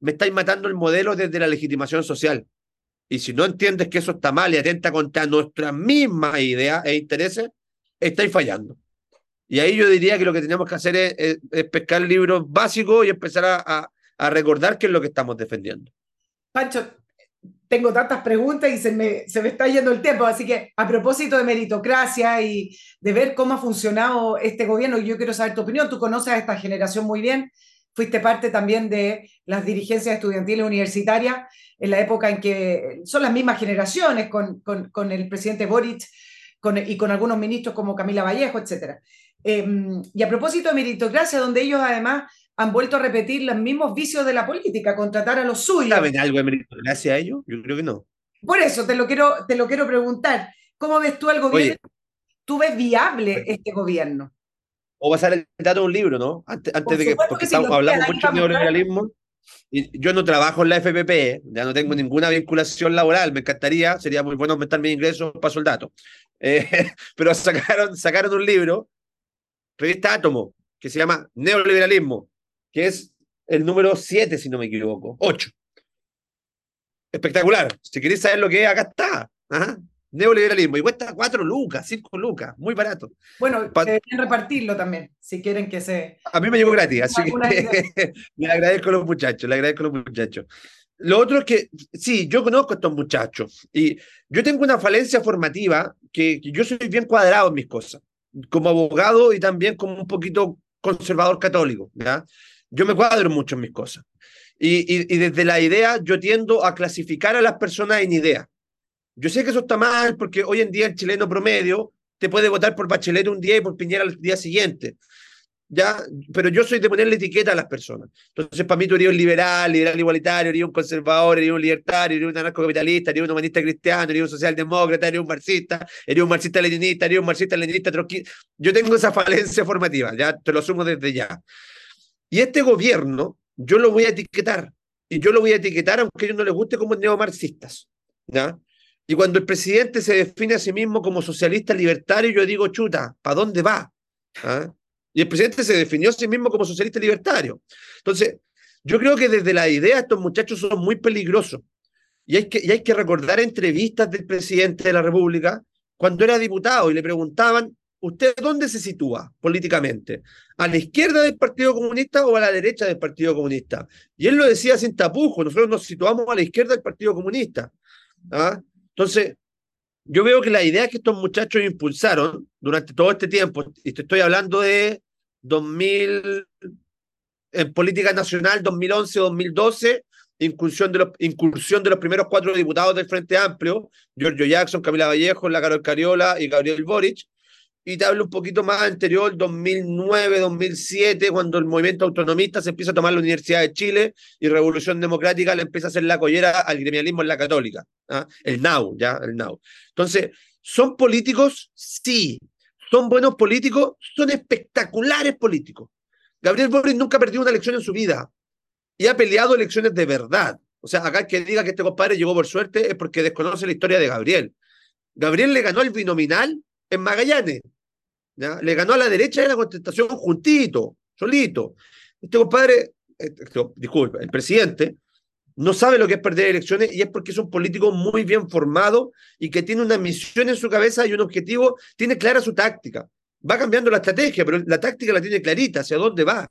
me estáis matando el modelo desde la legitimación social. Y si no entiendes que eso está mal y atenta contra nuestras mismas ideas e intereses, estáis fallando. Y ahí yo diría que lo que tenemos que hacer es, pescar libros básicos y empezar a, a, recordar qué es lo que estamos defendiendo. Pancho, tengo tantas preguntas y se me, se me está yendo el tiempo, así que a propósito de meritocracia y de ver cómo ha funcionado este gobierno, yo quiero saber tu opinión, tú conoces a esta generación muy bien, fuiste parte también de las dirigencias estudiantiles universitarias en la época en que son las mismas generaciones con, con, el presidente Boric con, y con algunos ministros como Camila Vallejo, etc. Em, y a propósito de meritocracia, donde ellos además han vuelto a repetir los mismos vicios de la política, contratar a los suyos. ¿Saben algo de meritocracia a ellos? Yo creo que no. Por eso te lo quiero, te lo quiero preguntar. ¿Cómo ves tú el gobierno? ¿Tú ves viable este gobierno? O pasar el dato de un libro, ¿no? Antes, de que, porque hablamos mucho de neoliberalismo. Y yo no trabajo en la FPP, ya no tengo ninguna vinculación laboral, me encantaría, sería muy bueno aumentar mis ingresos, paso el dato. Eh, pero sacaron, sacaron un libro, revista Átomo, que se llama Neoliberalismo, que es el número 7, si no me equivoco, 8. Espectacular. Si queréis saber lo que es, acá está. Ajá neoliberalismo y cuesta cuatro lucas, cinco lucas, muy barato. Bueno, pueden repartirlo también, si quieren que se... A mí me llegó gratis, así que le agradezco a los muchachos, le agradezco a los muchachos. Lo otro es que, sí, yo conozco a estos muchachos y yo tengo una falencia formativa que, yo soy bien cuadrado en mis cosas, como abogado y también como un poquito conservador católico, ¿ya? Yo me cuadro mucho en mis cosas. Y, y, y desde la idea yo tiendo a clasificar a las personas en ideas. Yo sé que eso está mal porque hoy en día el chileno promedio te puede votar por Bachelet un día y por Piñera al día siguiente. ¿ya? Pero yo soy de ponerle etiqueta a las personas. Entonces, para mí tú eres un liberal, liberal igualitario, eres un conservador, eres un libertario, eres un anarcocapitalista, eres un humanista cristiano, eres un socialdemócrata, eres un marxista, eres un marxista-leninista, eres un marxista-leninista. Yo tengo esa falencia formativa, ya te lo asumo desde ya. Y este gobierno, yo lo voy a etiquetar. Y yo lo voy a etiquetar aunque a ellos no les guste como neomarxistas. ¿ya? Y cuando el presidente se define a sí mismo como socialista libertario, yo digo, chuta, ¿para dónde va? ¿Ah? Y el presidente se definió a sí mismo como socialista libertario. Entonces, yo creo que desde la idea estos muchachos son muy peligrosos. Y hay, que, y hay que recordar entrevistas del presidente de la República cuando era diputado y le preguntaban, ¿usted dónde se sitúa políticamente? ¿A la izquierda del Partido Comunista o a la derecha del Partido Comunista? Y él lo decía sin tapujo, nosotros nos situamos a la izquierda del Partido Comunista. ¿Ah? Entonces, yo veo que la idea que estos muchachos impulsaron durante todo este tiempo, y te estoy hablando de 2000, en política nacional, 2011-2012, incursión de, los, incursión de los primeros cuatro diputados del Frente Amplio, Giorgio Jackson, Camila Vallejo, la Carol Cariola y Gabriel Boric, y te hablo un poquito más anterior, 2009, 2007, cuando el movimiento autonomista se empieza a tomar la Universidad de Chile y Revolución Democrática le empieza a hacer la collera al gremialismo en la católica. ¿ah? El NAU, ya, el NAU. Entonces, ¿son políticos? Sí. ¿Son buenos políticos? Son espectaculares políticos. Gabriel Boric nunca ha perdido una elección en su vida y ha peleado elecciones de verdad. O sea, acá que diga que este compadre llegó por suerte es porque desconoce la historia de Gabriel. Gabriel le ganó el binominal en Magallanes le ganó a la derecha de la contestación juntito, solito. Este compadre, este, disculpe, el presidente, no sabe lo que es perder elecciones y es porque es un político muy bien formado y que tiene una misión en su cabeza y un objetivo, tiene clara su táctica. Va cambiando la estrategia, pero la táctica la tiene clarita, hacia dónde va.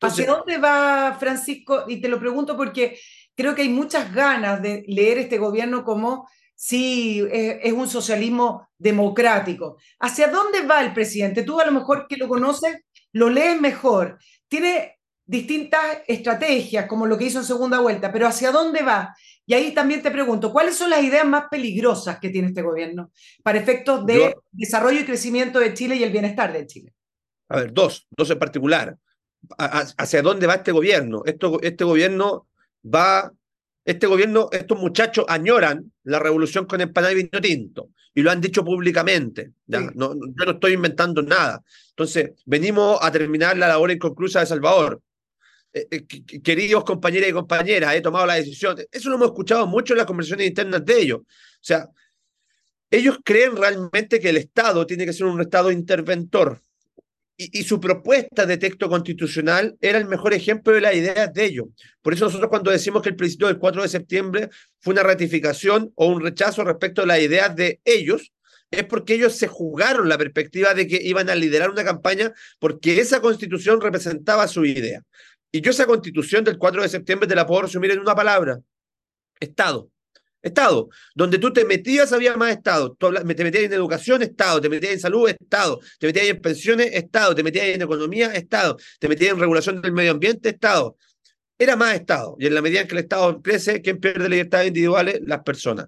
¿Hacia dónde va Francisco? Y te lo pregunto porque creo que hay muchas ganas de leer este gobierno como sí es, un socialismo democrático. ¿Hacia dónde va el presidente? Tú a lo mejor que lo conoces, lo lees mejor. Tiene distintas estrategias, como lo que hizo en segunda vuelta, pero ¿hacia dónde va? Y ahí también te pregunto, ¿cuáles son las ideas más peligrosas que tiene este gobierno para efectos de desarrollo y crecimiento de Chile y el bienestar de Chile? A ver, dos, dos en particular. ¿Hacia dónde va este gobierno? Esto, este gobierno va este gobierno, estos muchachos añoran la revolución con empanada y vino tinto y lo han dicho públicamente. ¿ya? No, yo no estoy inventando nada. Entonces, venimos a terminar la labor inconclusa de Salvador. Eh, eh, queridos compañeros y compañeras, he tomado la decisión. Eso lo hemos escuchado mucho en las conversaciones internas de ellos. O sea, ellos creen realmente que el Estado tiene que ser un Estado interventor y, su propuesta de texto constitucional era el mejor ejemplo de las ideas de ellos. Por eso nosotros cuando decimos que el principio del 4 de septiembre fue una ratificación o un rechazo respecto a las ideas de ellos, es porque ellos se jugaron la perspectiva de que iban a liderar una campaña porque esa constitución representaba su idea. Y yo esa constitución del 4 de septiembre te la puedo resumir en una palabra, Estado. Estado. Donde tú te metías había más Estado. te metías en educación, Estado. Te metías en salud, Estado. Te metías en pensiones, Estado. Te metías en economía, Estado. Te metías en regulación del medio ambiente, Estado. Era más Estado. Y en la medida en que el Estado crece, ¿quién pierde libertades individuales? Las personas.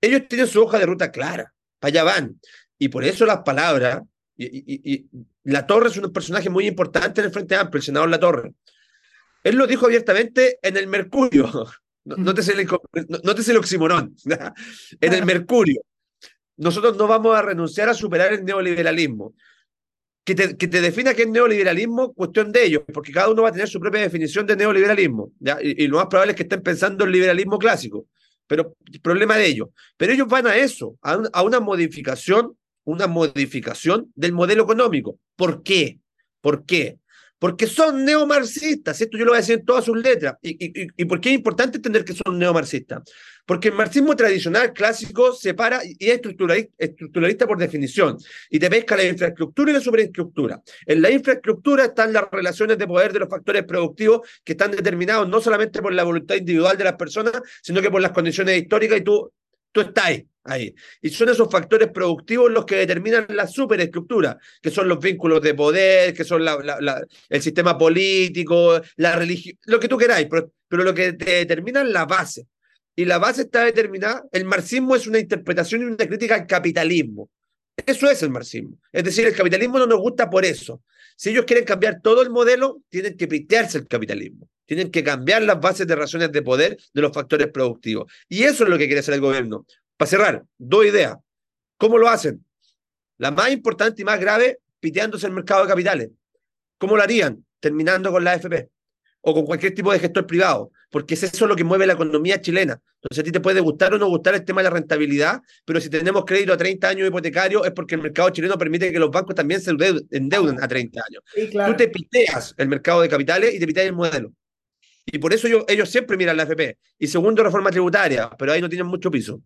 Ellos tienen su hoja de ruta clara. Allá van. Y por eso las palabras. Y, La Torre es un personaje muy importante en el Frente Amplio, el senador La Torre. Él lo dijo abiertamente en el Mercurio. No, te sé el, no, te el oximorón. en el Mercurio. Nosotros no vamos a renunciar a superar el neoliberalismo. Que te, que te defina qué es neoliberalismo, cuestión de ellos, porque cada uno va a tener su propia definición de neoliberalismo. ¿ya? Y, lo más probable es que estén pensando en liberalismo clásico, pero problema de ellos. Pero ellos van a eso, a, a una modificación, una modificación del modelo económico. ¿Por qué? ¿Por qué? Porque son neomarxistas, esto yo lo voy a decir en todas sus letras. ¿Y, y, por qué es importante entender que son neomarxistas? Porque el marxismo tradicional, clásico, separa y es estructuralista, por definición, y te pesca la infraestructura y la superinfraestructura. En la infraestructura están las relaciones de poder de los factores productivos que están determinados no solamente por la voluntad individual de las personas, sino que por las condiciones históricas y tú, tú estás ahí ahí. Y son esos factores productivos los que determinan la superestructura, que son los vínculos de poder, que son la, el sistema político, la religión, lo que tú queráis, pero, pero lo que te determina es la base. Y la base está determinada, el marxismo es una interpretación y una crítica al capitalismo. Eso es el marxismo. Es decir, el capitalismo no nos gusta por eso. Si ellos quieren cambiar todo el modelo, tienen que pitearse el capitalismo. Tienen que cambiar las bases de razones de poder de los factores productivos. Y eso es lo que quiere hacer el gobierno. Para cerrar, dos ideas. ¿Cómo lo hacen? La más importante y más grave, piteándose el mercado de capitales. ¿Cómo lo harían? Terminando con la AFP o con cualquier tipo de gestor privado, porque es eso lo que mueve la economía chilena. Entonces a ti te puede gustar o no gustar el tema de la rentabilidad, pero si tenemos crédito a 30 años hipotecario es porque el mercado chileno permite que los bancos también se endeuden a 30 años. Tú te piteas el mercado de capitales y te piteas el modelo. Y por eso ellos siempre miran la AFP. Y segundo, reforma tributaria, pero ahí no tienen mucho piso.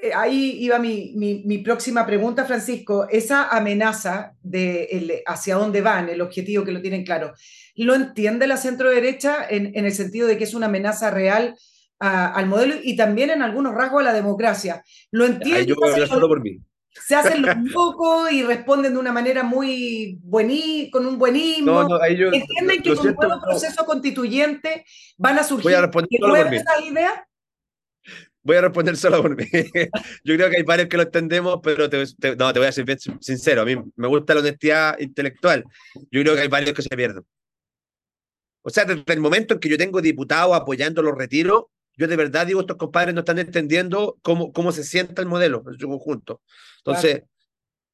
Eh, ahí iba mi, mi, próxima pregunta, Francisco. Esa amenaza de hacia dónde van, el objetivo que lo tienen claro, ¿lo entiende la centro derecha en, en, el sentido de que es una amenaza real al modelo y también en algunos rasgos a la democracia. Lo entiendo. Yo voy a solo por mí se hacen los locos y responden de una manera muy buení, con un buenismo. No, ¿Entienden que con un nuevo proceso constituyente van a surgir voy a responder solo por mí. ideas? Voy a responder solo por mí. Yo creo que hay varios que lo entendemos, pero te, no, te voy a ser bien sincero. A mí me gusta la honestidad intelectual. Yo creo que hay varios que se pierden. O sea, desde el momento en que yo tengo diputados apoyando los retiros, yo de verdad digo, estos compadres no están entendiendo cómo, cómo se sienta el modelo en su conjunto. Entonces,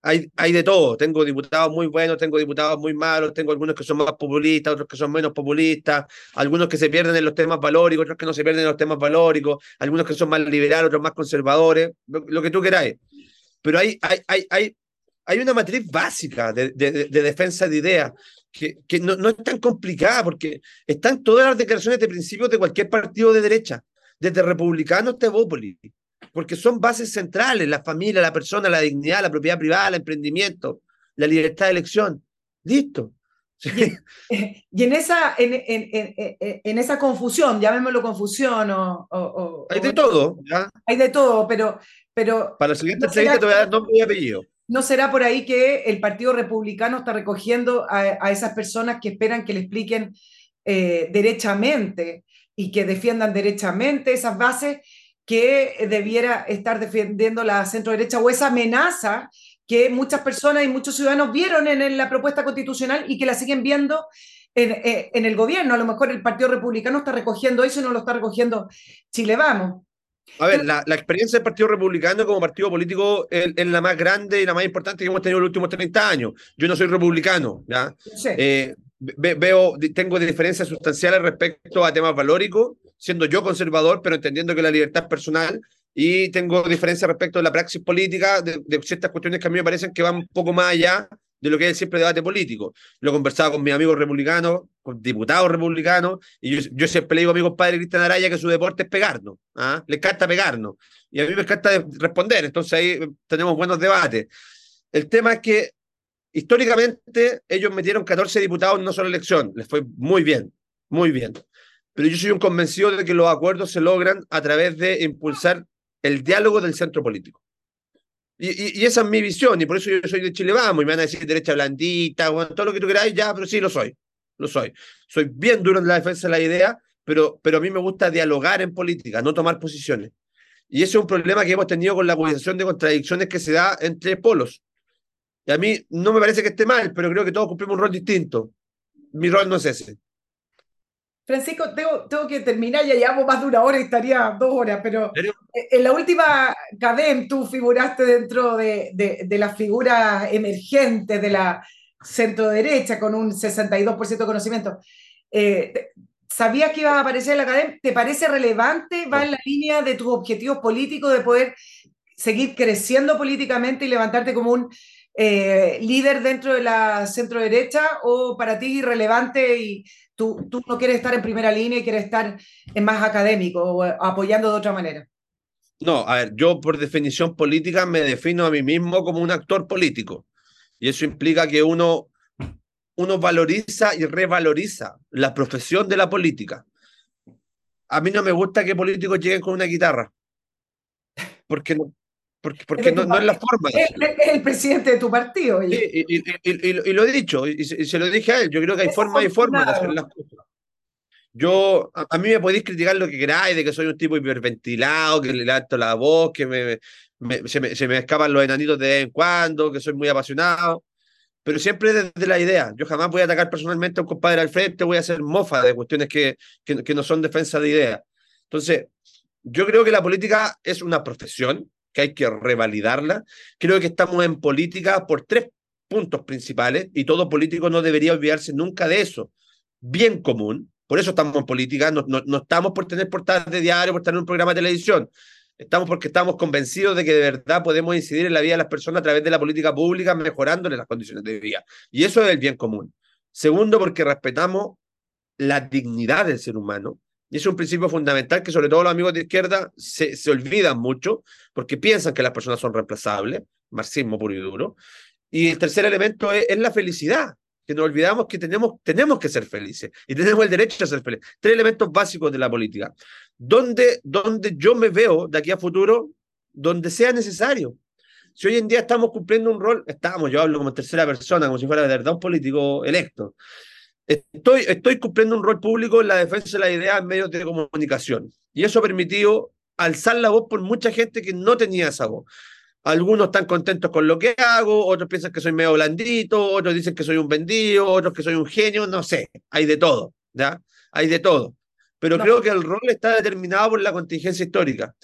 hay, hay de todo. Tengo diputados muy buenos, tengo diputados muy malos, tengo algunos que son más populistas, otros que son menos populistas, algunos que se pierden en los temas valóricos, otros que no se pierden en los temas valóricos, algunos que son más liberales, otros más conservadores, lo, que tú queráis. Pero hay, hay, hay, hay, hay una matriz básica de, de, de defensa de ideas que, que no, no, es tan complicada porque están todas las declaraciones de principios de cualquier partido de derecha, desde republicanos hasta Evópolis, porque son bases centrales, la familia, la persona, la dignidad, la propiedad privada, el emprendimiento, la libertad de elección. Listo. Y, en, esa, en, en, en, esa confusión, llamémoslo confusión o... hay de todo. Hay de todo, pero... pero Para la siguiente entrevista te voy a dar nombre y apellido. ¿No será por ahí que el Partido Republicano está recogiendo a, esas personas que esperan que le expliquen eh, derechamente y que defiendan derechamente esas bases que debiera estar defendiendo la centro derecha o esa amenaza que muchas personas y muchos ciudadanos vieron en, la propuesta constitucional y que la siguen viendo en, eh, en, el gobierno. A lo mejor el Partido Republicano está recogiendo eso y no lo está recogiendo Chile Vamos. A ver, la, la, experiencia del Partido Republicano como partido político es, la más grande y la más importante que hemos tenido en los últimos 30 años. Yo no soy republicano, ¿ya? Eh, veo, tengo diferencias sustanciales respecto a temas valóricos, siendo yo conservador, pero entendiendo que la libertad es personal, y tengo diferencias respecto a la praxis política de, de ciertas cuestiones que a mí me parecen que van un poco más allá de lo que es siempre debate político. Lo he conversado con mis amigos republicanos, con diputados republicanos, y yo, siempre le digo a mi compadre Cristian Araya que su deporte es pegarnos, ¿ah? le encanta pegarnos, y a mí me encanta responder, entonces ahí tenemos buenos debates. El tema es que históricamente ellos metieron 14 diputados en una sola elección, les fue muy bien, muy bien. Pero yo soy un convencido de que los acuerdos se logran a través de impulsar el diálogo del centro político. Y, esa es mi visión, y por eso yo soy de Chile Vamos, y me van a decir derecha blandita, bueno, todo lo que tú queráis, ya, pero sí lo soy, lo soy. Soy bien duro en la defensa de la idea, pero, pero a mí me gusta dialogar en política, no tomar posiciones. Y ese es un problema que hemos tenido con la acusación de contradicciones que se da entre polos. Y a mí no me parece que esté mal, pero creo que todos cumplimos un rol distinto. Mi rol no es ese. Francisco, tengo, tengo que terminar, ya llevamos más de una hora y estaría dos horas, pero en la última CADEM tú figuraste dentro de, de, las figuras emergentes de la centro derecha con un 62% de conocimiento. Eh, ¿Sabías que iba a aparecer en la CADEM? ¿Te parece relevante? ¿Va en la línea de tus objetivos políticos de poder seguir creciendo políticamente y levantarte como un eh, líder dentro de la centro derecha o para ti irrelevante y Tú, tú, no quieres estar en primera línea y quieres estar en más académico o apoyando de otra manera. No, a ver, yo por definición política me defino a mí mismo como un actor político. Y eso implica que uno, uno valoriza y revaloriza la profesión de la política. A mí no me gusta que políticos lleguen con una guitarra. Porque no, porque, porque no, no, es la forma. Es, el presidente de tu partido. Y, y, y, lo he dicho, y, se lo dije a él. Yo creo que hay forma y forma de hacer las cosas. Yo, a, mí me podéis criticar lo que queráis, de que soy un tipo hiperventilado, que le levanto la voz, que me, se, me, se, me, escapan los enanitos de vez en cuando, que soy muy apasionado, pero siempre desde la idea. Yo jamás voy a atacar personalmente a un compadre al frente, voy a hacer mofa de cuestiones que, que, que no son defensa de ideas. Entonces, yo creo que la política es una profesión, que hay que revalidarla. Creo que estamos en política por tres puntos principales y todo político no debería olvidarse nunca de eso. Bien común, por eso estamos en política, no, no, estamos por tener portadas de diario, por tener un programa de televisión. Estamos porque estamos convencidos de que de verdad podemos incidir en la vida de las personas a través de la política pública, mejorándole las condiciones de vida. Y eso es el bien común. Segundo, porque respetamos la dignidad del ser humano y es un principio fundamental que sobre todo los amigos de izquierda se, se olvidan mucho porque piensan que las personas son reemplazables, marxismo puro y duro. Y el tercer elemento es, la felicidad. que nos olvidamos que tenemos, tenemos que ser felices y tenemos el derecho a ser felices. Tres elementos básicos de la política. Donde, donde yo me veo de aquí a futuro, donde sea necesario. Si hoy en día estamos cumpliendo un rol, estamos, yo hablo como tercera persona, como si fuera de verdad un político electo. Estoy, estoy cumpliendo un rol público en la defensa de la idea en medios de comunicación. Y eso ha permitido alzar la voz por mucha gente que no tenía esa voz. Algunos están contentos con lo que hago, otros piensan que soy medio blandito, otros dicen que soy un vendido, otros que soy un genio, no sé, hay de todo, ¿ya? Hay de todo. Pero creo que el rol está determinado por la contingencia histórica.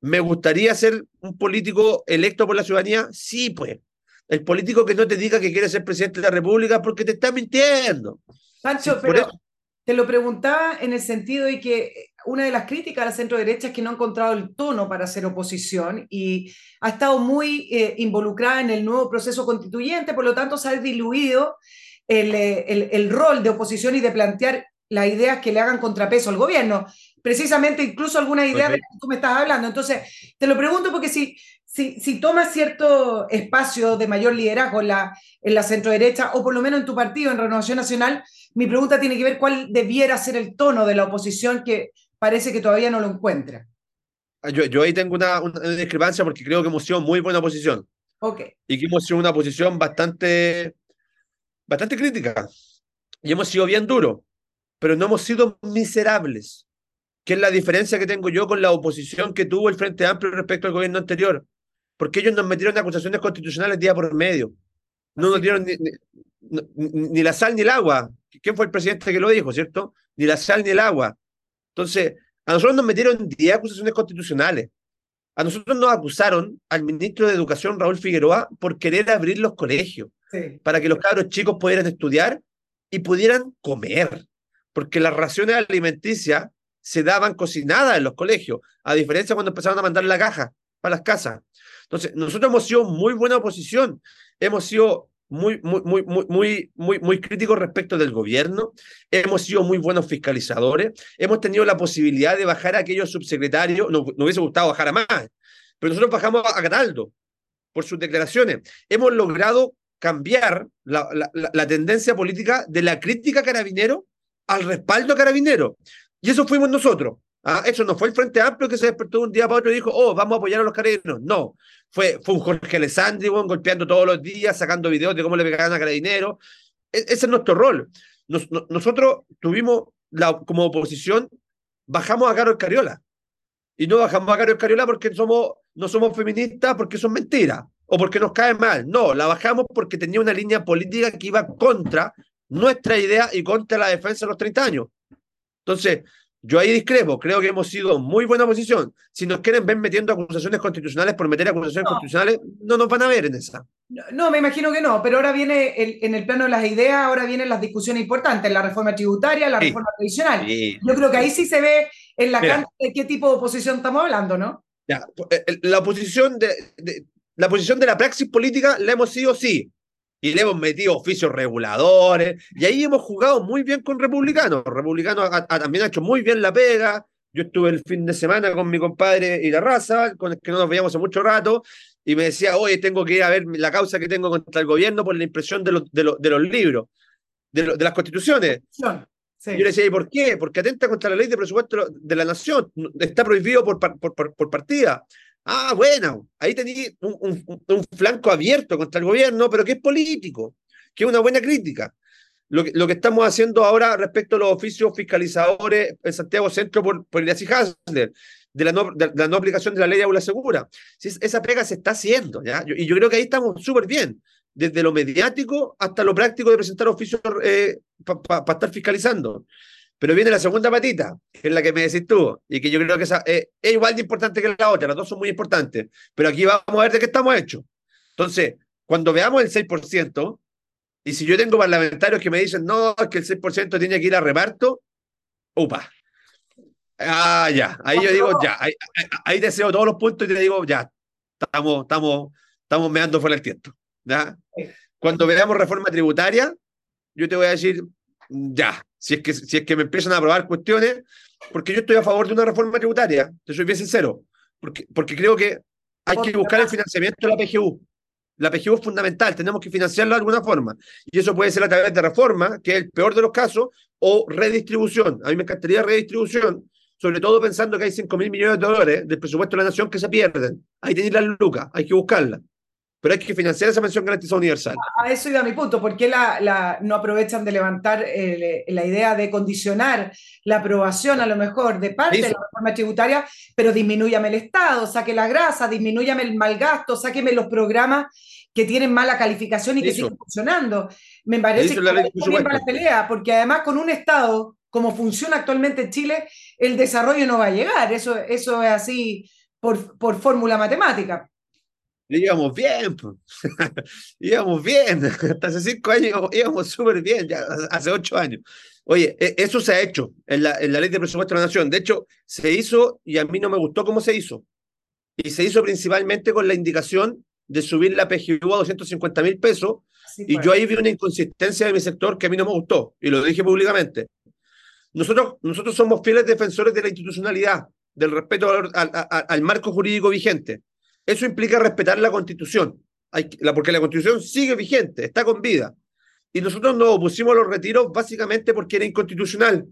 ¿Me gustaría ser un político electo por la ciudadanía? Sí, pues. El político que no te diga que quiere ser presidente de la República porque te está mintiendo. Pancho, pero te lo preguntaba en el sentido de que una de las críticas a la centro derecha es que no ha encontrado el tono para hacer oposición y ha estado muy eh, involucrada en el nuevo proceso constituyente, por lo tanto se ha diluido el, eh, el, el, rol de oposición y de plantear las ideas que le hagan contrapeso al gobierno. Precisamente incluso alguna idea de que tú me estás hablando. Entonces, te lo pregunto porque si, si, si tomas cierto espacio de mayor liderazgo en la, en la centro derecha, o por lo menos en tu partido, en Renovación Nacional, mi pregunta tiene que ver cuál debiera ser el tono de la oposición que parece que todavía no lo encuentra. Ah, yo, yo ahí tengo una, una, discrepancia porque creo que hemos sido muy buena oposición. Ok. Y que hemos sido una posición bastante, bastante crítica. Y hemos sido bien duros, pero no hemos sido miserables, que es la diferencia que tengo yo con la oposición que tuvo el Frente Amplio respecto al gobierno anterior. Porque ellos nos metieron acusaciones constitucionales día por medio. No nos dieron ni, ni, ni la sal ni el agua. ¿Quién fue el presidente que lo dijo, cierto? Ni la sal ni el agua. Entonces, a nosotros nos metieron 10 acusaciones constitucionales. A nosotros nos acusaron al ministro de Educación, Raúl Figueroa, por querer abrir los colegios sí. para que los cabros chicos pudieran estudiar y pudieran comer, porque las raciones alimenticias se daban cocinadas en los colegios, a diferencia cuando empezaron a mandar la caja para las casas. Entonces, nosotros hemos sido muy buena oposición, hemos sido muy, muy, muy, muy, muy, muy, críticos respecto del gobierno, hemos sido muy buenos fiscalizadores, hemos tenido la posibilidad de bajar a aquellos subsecretarios, nos, nos hubiese gustado bajar a más, pero nosotros bajamos a Cataldo por sus declaraciones. Hemos logrado cambiar la, la, la, tendencia política de la crítica carabinero al respaldo carabinero. Y eso fuimos nosotros. ¿Ah? Eso no fue el Frente Amplio que se despertó de un día para otro y dijo, oh, vamos a apoyar a los carabineros. No, fue, fue un Jorge Alessandri bueno, golpeando todos los días, sacando videos de cómo le pegaban a carabineros. E ese es nuestro rol. Nos, no, nosotros tuvimos, la, como oposición, bajamos a Carlos Cariola. Y no bajamos a Carlos Cariola porque somos, no somos feministas, porque son mentiras o porque nos cae mal. No, la bajamos porque tenía una línea política que iba contra nuestra idea y contra la defensa de los 30 años. Entonces, yo ahí discrepo, creo que hemos sido muy buena posición. Si nos quieren ver metiendo acusaciones constitucionales por meter acusaciones no. constitucionales, no nos van a ver en esa. No, no, me imagino que no, pero ahora viene el, en el plano de las ideas, ahora vienen las discusiones importantes, la reforma tributaria, la sí. reforma tradicional. Sí. Yo creo que ahí sí se ve en la cancha de qué tipo de oposición estamos hablando, ¿no? Ya, la oposición de, de, la posición de la praxis política la hemos sido sí, y le hemos metido oficios reguladores, y ahí hemos jugado muy bien con republicanos. Republicanos ha, ha, también ha hecho muy bien la pega. Yo estuve el fin de semana con mi compadre y la raza, con el que no nos veíamos hace mucho rato, y me decía, oye, tengo que ir a ver la causa que tengo contra el gobierno por la impresión de, lo, de, de los libros, de, lo, de las constituciones. Sí. Yo le decía, ¿y por qué? Porque atenta contra la ley de presupuesto de la nación, está prohibido por, por, por, por partida. Ah, bueno, ahí tenía un, un, flanco abierto contra el gobierno, pero que es político, que es una buena crítica. Lo que, estamos haciendo ahora respecto a los oficios fiscalizadores en Santiago Centro por, por Elias Hasler, de la, no, la aplicación de la ley de aula segura. Si esa pega se está haciendo, ¿ya? y yo creo que ahí estamos súper bien, desde lo mediático hasta lo práctico de presentar oficios eh, para pa, pa estar fiscalizando. Pero viene la segunda patita, que es la que me decís tú, y que yo creo que esa, eh, es igual de importante que la otra, las dos son muy importantes, pero aquí vamos a ver de qué estamos hechos. Entonces, cuando veamos el 6%, y si yo tengo parlamentarios que me dicen, no, es que el 6% tiene que ir a reparto, upa. Ah, ya, ahí yo digo, ya, ahí, ahí deseo todos los puntos y te digo, ya, estamos, estamos, estamos meando fuera el tiempo. ¿ya? Cuando veamos reforma tributaria, yo te voy a decir, ya, si es que, si es que me empiezan a aprobar cuestiones, porque yo estoy a favor de una reforma tributaria, te soy bien sincero, porque, porque creo que hay que buscar el financiamiento de la PGU. La PGU es fundamental, tenemos que financiarla de alguna forma. Y eso puede ser a través de reforma, que es el peor de los casos, o redistribución. A mí me encantaría redistribución, sobre todo pensando que hay 5 mil millones de dólares del presupuesto de la nación que se pierden. Que tener las lucas, hay que buscarla pero hay que financiar esa pensión garantizada universal. A eso iba mi punto. ¿Por qué la, no aprovechan de levantar eh, la idea de condicionar la aprobación a lo mejor de parte de la reforma tributaria, pero disminúyame el Estado, saque la grasa, disminúyame el mal gasto, sáqueme los programas que tienen mala calificación y que siguen funcionando? Me parece que la, la pelea, porque además con un Estado como funciona actualmente en Chile, el desarrollo no va a llegar. Eso, eso es así por, por fórmula matemática íbamos bien, íbamos bien, hasta hace cinco años íbamos súper bien, ya hace ocho años. Oye, e, eso se ha hecho en la, en la ley de presupuesto de la Nación. De hecho, se hizo y a mí no me gustó cómo se hizo. Y se hizo principalmente con la indicación de subir la PGU a 250 mil pesos. y yo ahí vi una inconsistencia de mi sector que a mí no me gustó y lo dije públicamente. Nosotros, nosotros somos fieles defensores de la institucionalidad, del respeto al marco jurídico vigente. Eso implica respetar la constitución, porque la constitución sigue vigente, está con vida. Y nosotros nos opusimos a los retiros básicamente porque era inconstitucional,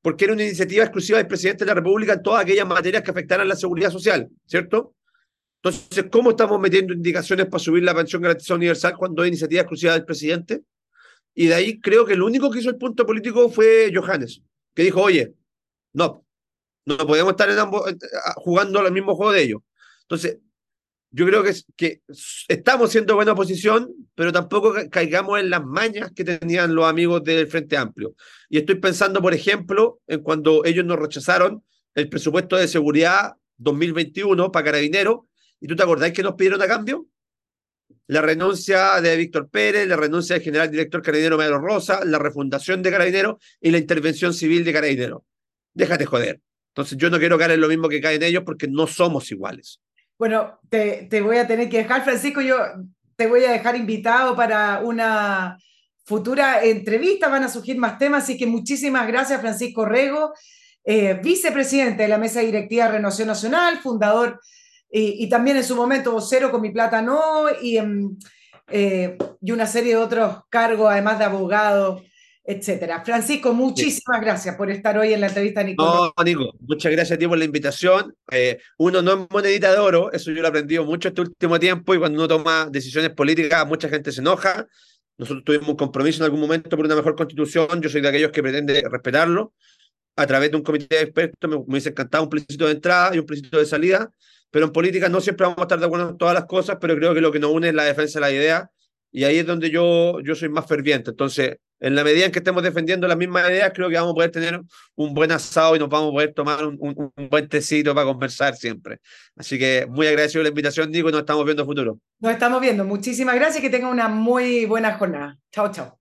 porque era una iniciativa exclusiva del presidente de la República en todas aquellas materias que afectaran la seguridad social, ¿cierto? Entonces, ¿cómo estamos metiendo indicaciones para subir la pensión garantizada universal cuando hay iniciativa exclusiva del presidente? Y de ahí creo que el único que hizo el punto político fue Johannes, que dijo, oye, no, no podemos estar ambos, jugando al mismo juego de ellos. Entonces, yo creo que, que estamos siendo buena oposición, pero tampoco caigamos en las mañas que tenían los amigos del Frente Amplio. Y estoy pensando, por ejemplo, en cuando ellos nos rechazaron el presupuesto de seguridad 2021 para Carabineros, ¿y tú te acordás que nos pidieron a cambio? La renuncia de Víctor Pérez, la renuncia del general director Carabinero Pedro Rosa, la refundación de Carabineros y la intervención civil de Carabineros. Déjate joder. Entonces yo no quiero caer en lo mismo que caen ellos porque no somos iguales. Bueno, te, voy a tener que dejar, Francisco, yo te voy a dejar invitado para una futura entrevista, van a surgir más temas, así que muchísimas gracias, Francisco Rego, eh, vicepresidente de la Mesa Directiva de Renovación Nacional, fundador y, también en su momento vocero con Mi Plata No y, em, eh, y una serie de otros cargos, además de abogado etcétera. Francisco, muchísimas gracias por estar hoy en la entrevista, Nico. No, Nico, muchas gracias a ti por la invitación. Eh, uno no es monedita de oro, eso yo lo he aprendido mucho este último tiempo y cuando uno toma decisiones políticas, mucha gente se enoja. Nosotros tuvimos un compromiso en algún momento por una mejor constitución, yo soy de aquellos que pretende respetarlo. A través de un comité de expertos me, me hubiese encantado un plebiscito de entrada y un plebiscito de salida, pero en política no siempre vamos a estar de acuerdo en todas las cosas, pero creo que lo que nos une es la defensa de la idea y ahí es donde yo, yo soy más ferviente. Entonces, en la medida en que estemos defendiendo las mismas ideas, creo que vamos a poder tener un buen asado y nos vamos a poder tomar un, un, buen tecito para conversar siempre. Así que muy agradecido la invitación, Nico, y nos estamos viendo futuro. Nos estamos viendo. Muchísimas gracias y que tengan una muy buena jornada. Chao, chao.